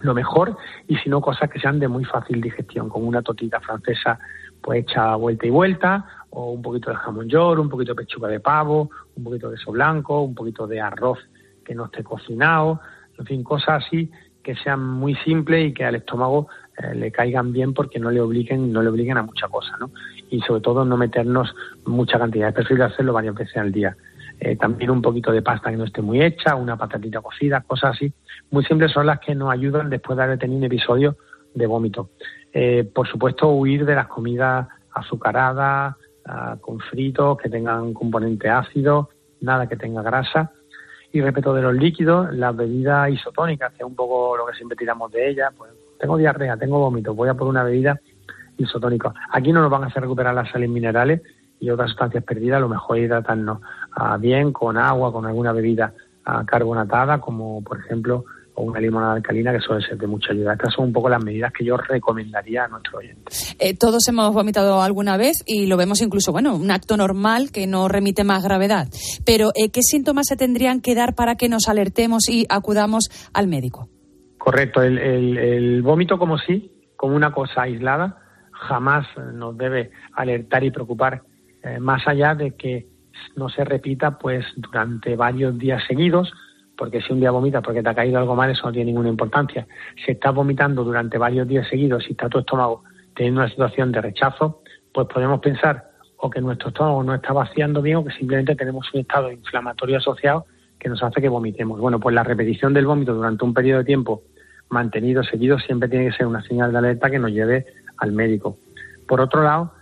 lo mejor y si no cosas que sean de muy fácil digestión, como una totita francesa pues hecha vuelta y vuelta, o un poquito de jamón york, un poquito de pechuga de pavo, un poquito de queso blanco, un poquito de arroz que no esté cocinado, en fin, cosas así que sean muy simples y que al estómago eh, le caigan bien porque no le obliguen, no le obliguen a mucha cosa, ¿no? Y sobre todo no meternos mucha cantidad, es preferible hacerlo varias veces al día. Eh, también un poquito de pasta que no esté muy hecha, una patatita cocida, cosas así. Muy simples son las que nos ayudan después de haber tenido un episodio de vómito. Eh, por supuesto, huir de las comidas azucaradas, ah, con fritos, que tengan componente ácido, nada que tenga grasa. Y respecto de los líquidos, las bebidas isotónicas, que es un poco lo que siempre tiramos de ellas, pues tengo diarrea, tengo vómito, voy a por una bebida isotónica. Aquí no nos van a hacer recuperar las sales minerales y otras sustancias perdidas, lo mejor hidratarnos ah, bien con agua, con alguna bebida ah, carbonatada, como por ejemplo o una limonada alcalina que suele ser de mucha ayuda. Estas son un poco las medidas que yo recomendaría a nuestros oyentes. Eh, todos hemos vomitado alguna vez y lo vemos incluso, bueno, un acto normal que no remite más gravedad. Pero, eh, ¿qué síntomas se tendrían que dar para que nos alertemos y acudamos al médico? Correcto, el, el vómito como sí, como una cosa aislada, jamás nos debe alertar y preocupar eh, más allá de que no se repita pues durante varios días seguidos, porque si un día vomitas porque te ha caído algo mal, eso no tiene ninguna importancia. Si estás vomitando durante varios días seguidos, si está tu estómago teniendo una situación de rechazo, pues podemos pensar o que nuestro estómago no está vaciando bien o que simplemente tenemos un estado inflamatorio asociado que nos hace que vomitemos. Bueno, pues la repetición del vómito durante un periodo de tiempo mantenido, seguido, siempre tiene que ser una señal de alerta que nos lleve al médico. Por otro lado,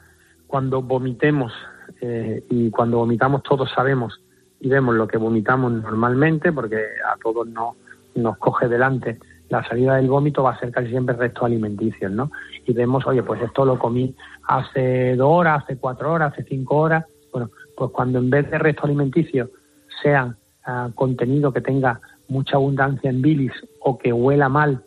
cuando vomitemos eh, y cuando vomitamos todos sabemos y vemos lo que vomitamos normalmente, porque a todos no, nos coge delante la salida del vómito, va a ser casi siempre restos alimenticios, ¿no? Y vemos, oye, pues esto lo comí hace dos horas, hace cuatro horas, hace cinco horas. Bueno, pues cuando en vez de resto alimenticio sean ah, contenido que tenga mucha abundancia en bilis o que huela mal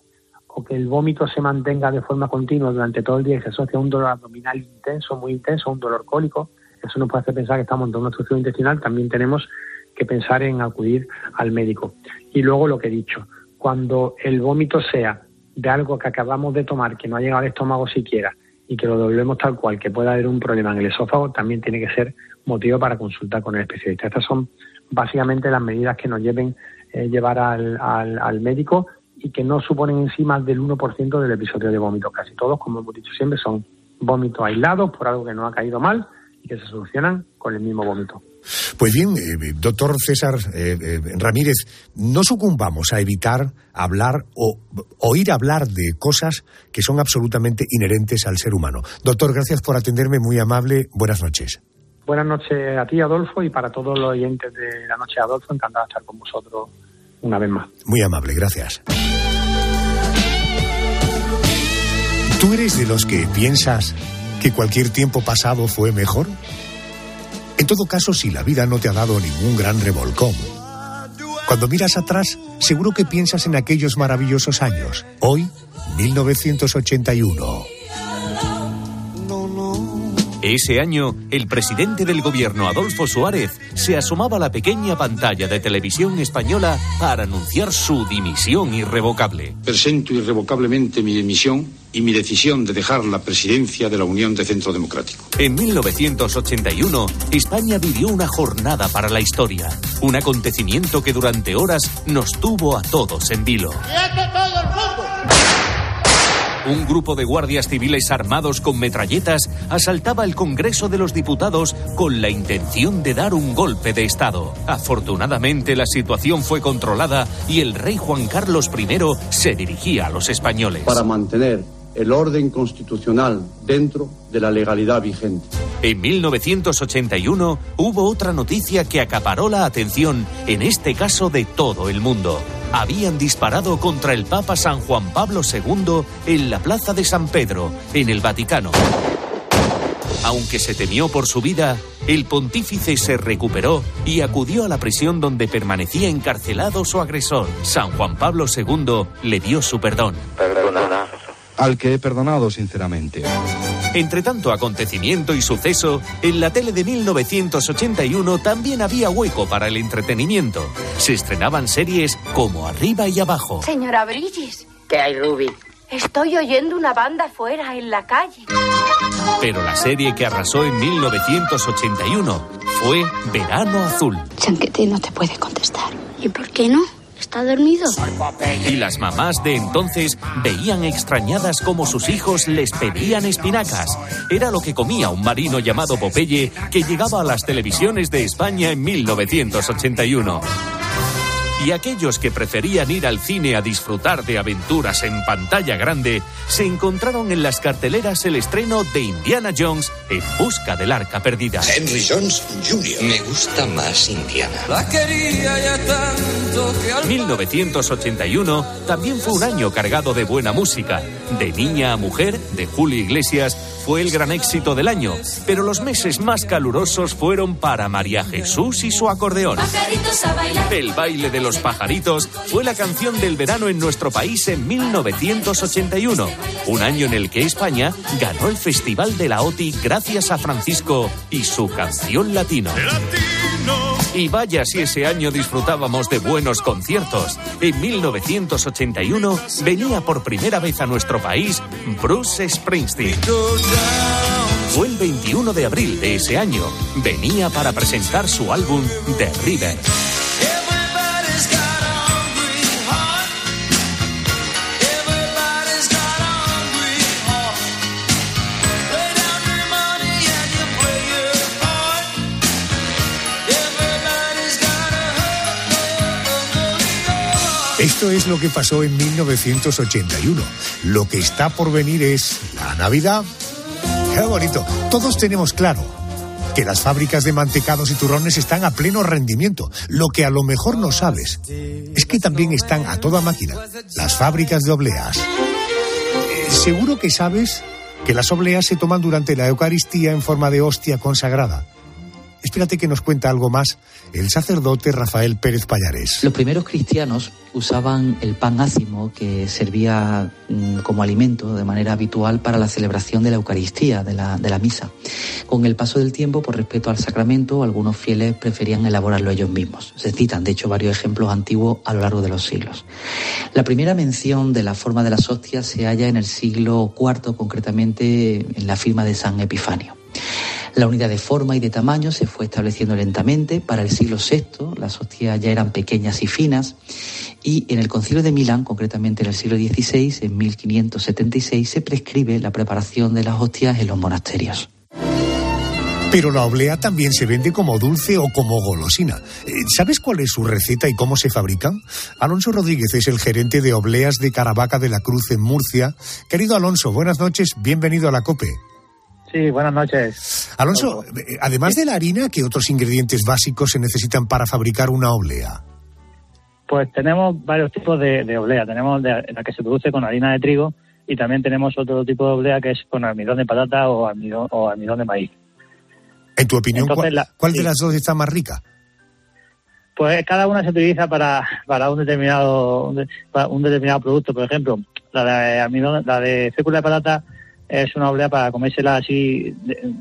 o que el vómito se mantenga de forma continua durante todo el día y se asocia a un dolor abdominal intenso, muy intenso, un dolor cólico, eso nos puede hacer pensar que estamos en una obstrucción intestinal, también tenemos que pensar en acudir al médico. Y luego lo que he dicho, cuando el vómito sea de algo que acabamos de tomar, que no ha llegado al estómago siquiera, y que lo doblemos tal cual, que pueda haber un problema en el esófago, también tiene que ser motivo para consultar con el especialista. Estas son básicamente las medidas que nos lleven eh, llevar al, al, al médico y que no suponen en sí más del 1% del episodio de vómito. Casi todos, como hemos dicho siempre, son vómitos aislados por algo que no ha caído mal y que se solucionan con el mismo vómito. Pues bien, eh, doctor César eh, eh, Ramírez, no sucumbamos a evitar hablar o oír hablar de cosas que son absolutamente inherentes al ser humano. Doctor, gracias por atenderme, muy amable. Buenas noches. Buenas noches a ti, Adolfo, y para todos los oyentes de la noche, Adolfo, encantado de estar con vosotros una vez más. Muy amable, gracias. ¿Tú eres de los que piensas que cualquier tiempo pasado fue mejor? En todo caso, si la vida no te ha dado ningún gran revolcón, cuando miras atrás, seguro que piensas en aquellos maravillosos años. Hoy, 1981. Ese año, el presidente del gobierno, Adolfo Suárez, se asomaba a la pequeña pantalla de televisión española para anunciar su dimisión irrevocable. Presento irrevocablemente mi dimisión y mi decisión de dejar la presidencia de la Unión de Centro Democrático. En 1981, España vivió una jornada para la historia, un acontecimiento que durante horas nos tuvo a todos en vilo. todo el mundo! Un grupo de guardias civiles armados con metralletas asaltaba el Congreso de los Diputados con la intención de dar un golpe de Estado. Afortunadamente la situación fue controlada y el rey Juan Carlos I se dirigía a los españoles. Para mantener el orden constitucional dentro de la legalidad vigente. En 1981 hubo otra noticia que acaparó la atención, en este caso de todo el mundo. Habían disparado contra el Papa San Juan Pablo II en la Plaza de San Pedro, en el Vaticano. Aunque se temió por su vida, el pontífice se recuperó y acudió a la prisión donde permanecía encarcelado su agresor. San Juan Pablo II le dio su perdón. Perdona. Al que he perdonado sinceramente. Entre tanto acontecimiento y suceso, en la tele de 1981 también había hueco para el entretenimiento. Se estrenaban series como Arriba y Abajo. Señora Bridges, ¿Qué hay, Ruby? estoy oyendo una banda fuera en la calle. Pero la serie que arrasó en 1981 fue Verano Azul. Chanquete no te puede contestar. ¿Y por qué no? ¿Está dormido? Y las mamás de entonces veían extrañadas como sus hijos les pedían espinacas. Era lo que comía un marino llamado Popeye que llegaba a las televisiones de España en 1981. Y aquellos que preferían ir al cine a disfrutar de aventuras en pantalla grande, se encontraron en las carteleras el estreno de Indiana Jones en busca del arca perdida. Henry Jones Jr. Me gusta más Indiana. La quería ya tanto que al 1981 también fue un año cargado de buena música. De niña a mujer, de Julio Iglesias, fue el gran éxito del año, pero los meses más calurosos fueron para María Jesús y su acordeón. Pajaritos a bailar. El baile de los pajaritos fue la canción del verano en nuestro país en 1981, un año en el que España ganó el Festival de la OTI gracias a Francisco y su canción latino. Y vaya si ese año disfrutábamos de buenos conciertos. En 1981 venía por primera vez a nuestro país Bruce Springsteen. Fue el 21 de abril de ese año. Venía para presentar su álbum The River. Esto es lo que pasó en 1981. Lo que está por venir es la Navidad. Qué bonito. Todos tenemos claro que las fábricas de mantecados y turrones están a pleno rendimiento. Lo que a lo mejor no sabes es que también están a toda máquina las fábricas de obleas. Eh, Seguro que sabes que las obleas se toman durante la Eucaristía en forma de hostia consagrada. Espérate que nos cuenta algo más el sacerdote Rafael Pérez Payares. Los primeros cristianos usaban el pan ácimo que servía mm, como alimento de manera habitual para la celebración de la Eucaristía, de la, de la misa. Con el paso del tiempo, por respeto al sacramento, algunos fieles preferían elaborarlo ellos mismos. Se citan, de hecho, varios ejemplos antiguos a lo largo de los siglos. La primera mención de la forma de las hostias se halla en el siglo IV, concretamente en la firma de San Epifanio. La unidad de forma y de tamaño se fue estableciendo lentamente. Para el siglo VI las hostias ya eran pequeñas y finas y en el concilio de Milán, concretamente en el siglo XVI, en 1576, se prescribe la preparación de las hostias en los monasterios. Pero la oblea también se vende como dulce o como golosina. Eh, ¿Sabes cuál es su receta y cómo se fabrican? Alonso Rodríguez es el gerente de obleas de Caravaca de la Cruz en Murcia. Querido Alonso, buenas noches, bienvenido a la COPE. Sí, buenas noches. Alonso, eh, además de la harina, ¿qué otros ingredientes básicos se necesitan para fabricar una oblea? Pues tenemos varios tipos de, de oblea. Tenemos de- la que se produce con harina de trigo y también tenemos otro tipo de oblea que es con almidón de patata o almidón, o almidón de maíz. En tu opinión, Entonces, ¿cuál, la- cuál de las dos está más rica? Pues cada una se utiliza para, para un determinado para un determinado producto. Por ejemplo, la de almidón, la de fécula de patata es una oblea para comérsela así de-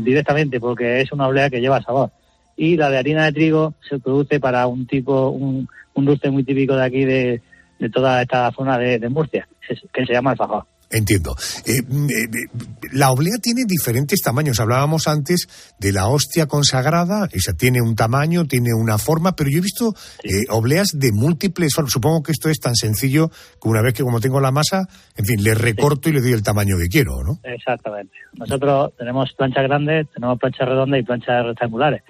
directamente porque es una oblea que lleva sabor. Y la de harina de trigo se produce para un tipo, un, un dulce muy típico de aquí de, de toda esta zona de, de Murcia, que se- que se llama alfajor. Entiendo. Eh, eh, eh, la oblea tiene diferentes tamaños. Hablábamos antes de la hostia consagrada. Esa tiene un tamaño, tiene una forma, pero yo he visto eh, obleas de múltiples formas. Supongo que esto es tan sencillo que una vez que como tengo la masa, en fin, le recorto y le doy el tamaño que quiero, ¿no? Exactamente. Nosotros tenemos planchas grandes, tenemos planchas redondas y planchas rectangulares.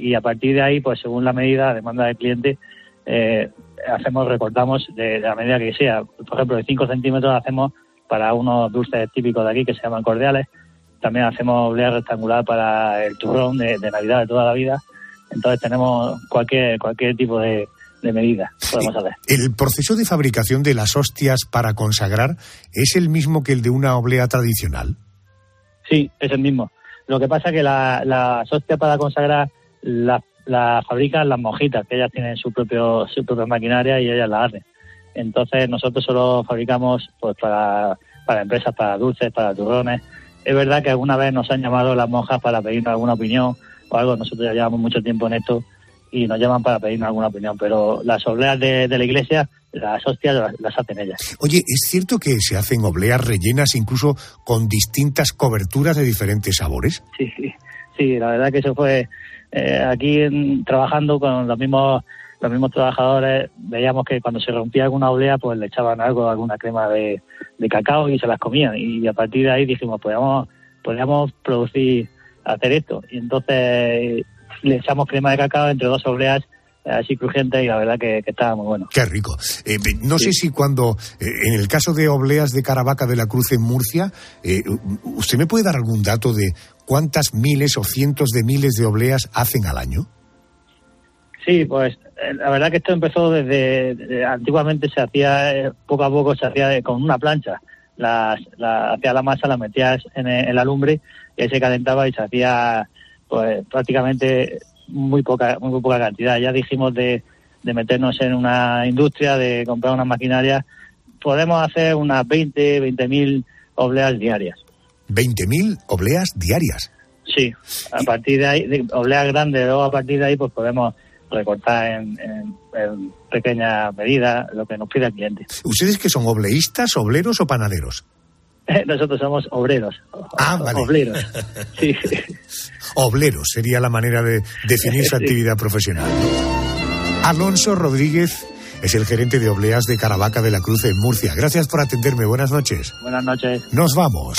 Y a partir de ahí, pues según la medida, demanda del cliente, eh, hacemos, recortamos de, de la medida que sea. Por ejemplo, de 5 centímetros hacemos para unos dulces típicos de aquí que se llaman cordiales. También hacemos oblea rectangular para el turrón de, de Navidad de toda la vida. Entonces tenemos cualquier cualquier tipo de, de medida podemos hacer. El proceso de fabricación de las hostias para consagrar es el mismo que el de una oblea tradicional. Sí, es el mismo. Lo que pasa es que la- las hostias para consagrar las la fabrican las monjitas, que ellas tienen su propio su propia maquinaria y ellas la hacen. Entonces nosotros solo fabricamos pues para, para empresas, para dulces, para turrones. Es verdad que alguna vez nos han llamado las monjas para pedirnos alguna opinión o algo. Nosotros ya llevamos mucho tiempo en esto y nos llaman para pedirnos alguna opinión. Pero las obleas de, de la iglesia, las hostias las, las hacen ellas. Oye, ¿es cierto que se hacen obleas rellenas incluso con distintas coberturas de diferentes sabores? Sí, sí, sí, la verdad que eso fue eh, aquí en- trabajando con los mismos los mismos trabajadores veíamos que cuando se rompía alguna oblea pues le echaban algo, alguna crema de, de cacao y se las comían y a partir de ahí dijimos podríamos, podríamos producir, hacer esto y entonces le echamos crema de cacao entre dos obleas eh, así crujientes y la verdad que, que estaba muy bueno. Qué rico. Eh, no sé si cuando, eh, en el caso de obleas de Caravaca de la Cruz en Murcia, eh, ¿usted me puede dar algún dato de cuántas miles o cientos de miles de obleas hacen al año? Sí, pues eh, la verdad que esto empezó desde, desde- antiguamente se hacía eh, poco a poco se hacía eh, con una plancha. Las, la, hacía la masa, la metías en, en la lumbre y se calentaba y se hacía pues prácticamente muy poca muy poca cantidad. Ya dijimos de, de meternos en una industria, de comprar una maquinaria. Podemos hacer unas 20, 20 mil obleas diarias. 20.000 obleas diarias. Sí, a partir de ahí, de obleas grandes, luego a partir de ahí pues podemos recortar en, en, en pequeña medida lo que nos pida el cliente. ¿Ustedes que son obleístas, obleros o panaderos? Nosotros somos obreros. Ah, vale. Obleros. [laughs] Sí. Obleros sería la manera de definir su [laughs] Sí. actividad profesional. Alonso Rodríguez es el gerente de obleas de Caravaca de la Cruz en Murcia. Gracias por atenderme. Buenas noches. Buenas noches. Nos vamos.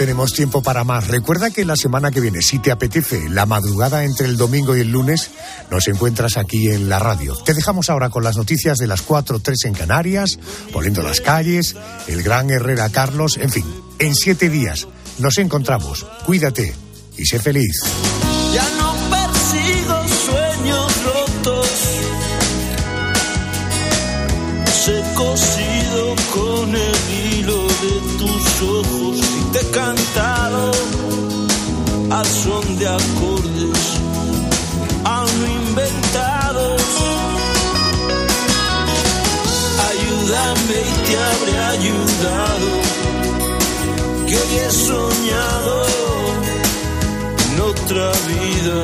Tenemos tiempo para más. Recuerda que la semana que viene, si te apetece, la madrugada entre el domingo y el lunes, nos encuentras aquí en la radio. Te dejamos ahora con las noticias de las 4, 3 en Canarias, Poniendo las calles, el gran Herrera Carlos, en fin, en siete días nos encontramos. Cuídate y sé feliz. Ya no persigo sueños rotos. Sé cosido con el hilo de tus ojos al son de acordes aún inventados. Ayúdame y te habré ayudado. Que hoy he soñado en otra vida,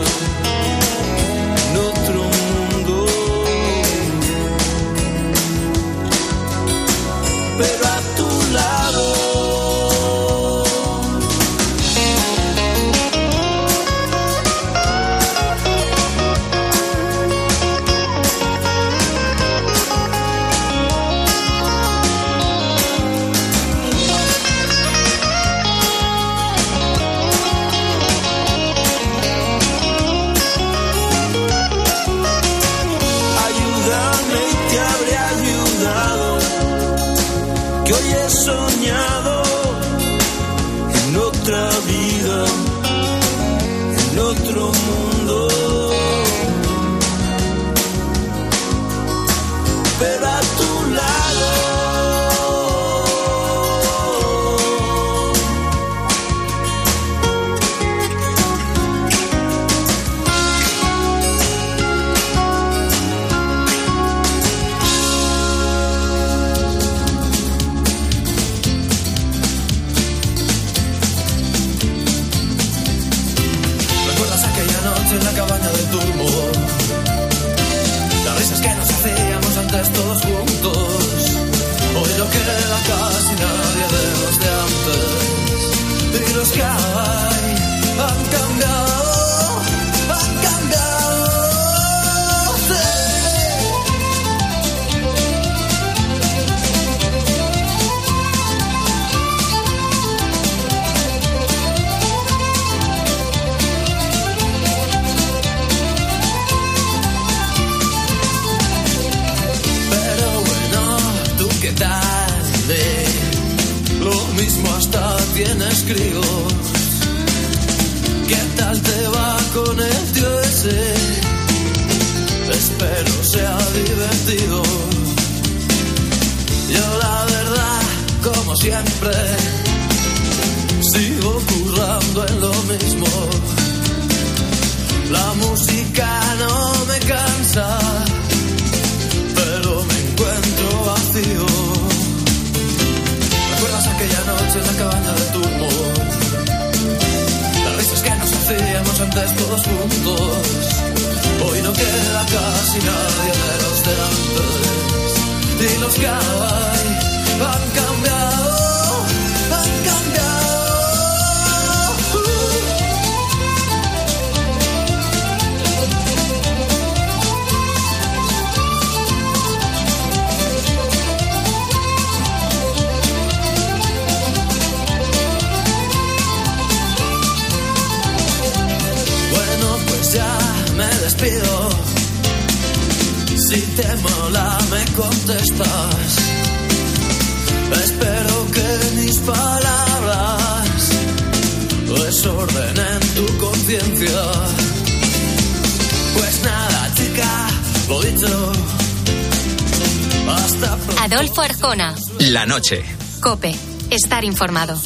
Adolfo Arjona, La noche. Cope, estar informado.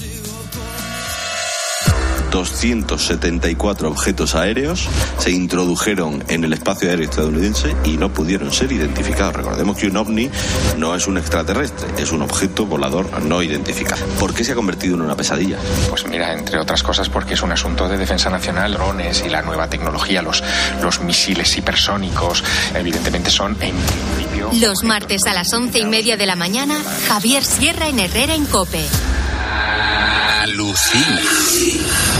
274 objetos aéreos se introdujeron en el espacio aéreo estadounidense y no pudieron ser identificados. Recordemos que un ovni no es un extraterrestre, es un objeto volador no identificado. ¿Por qué se ha convertido en una pesadilla? Pues mira, entre otras cosas porque es un asunto de defensa nacional, drones y la nueva tecnología, los, los misiles hipersónicos, evidentemente son en principio... Los martes a las once y media de la mañana, Javier Sierra en Herrera en Cope. Alucina.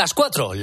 las cuatro.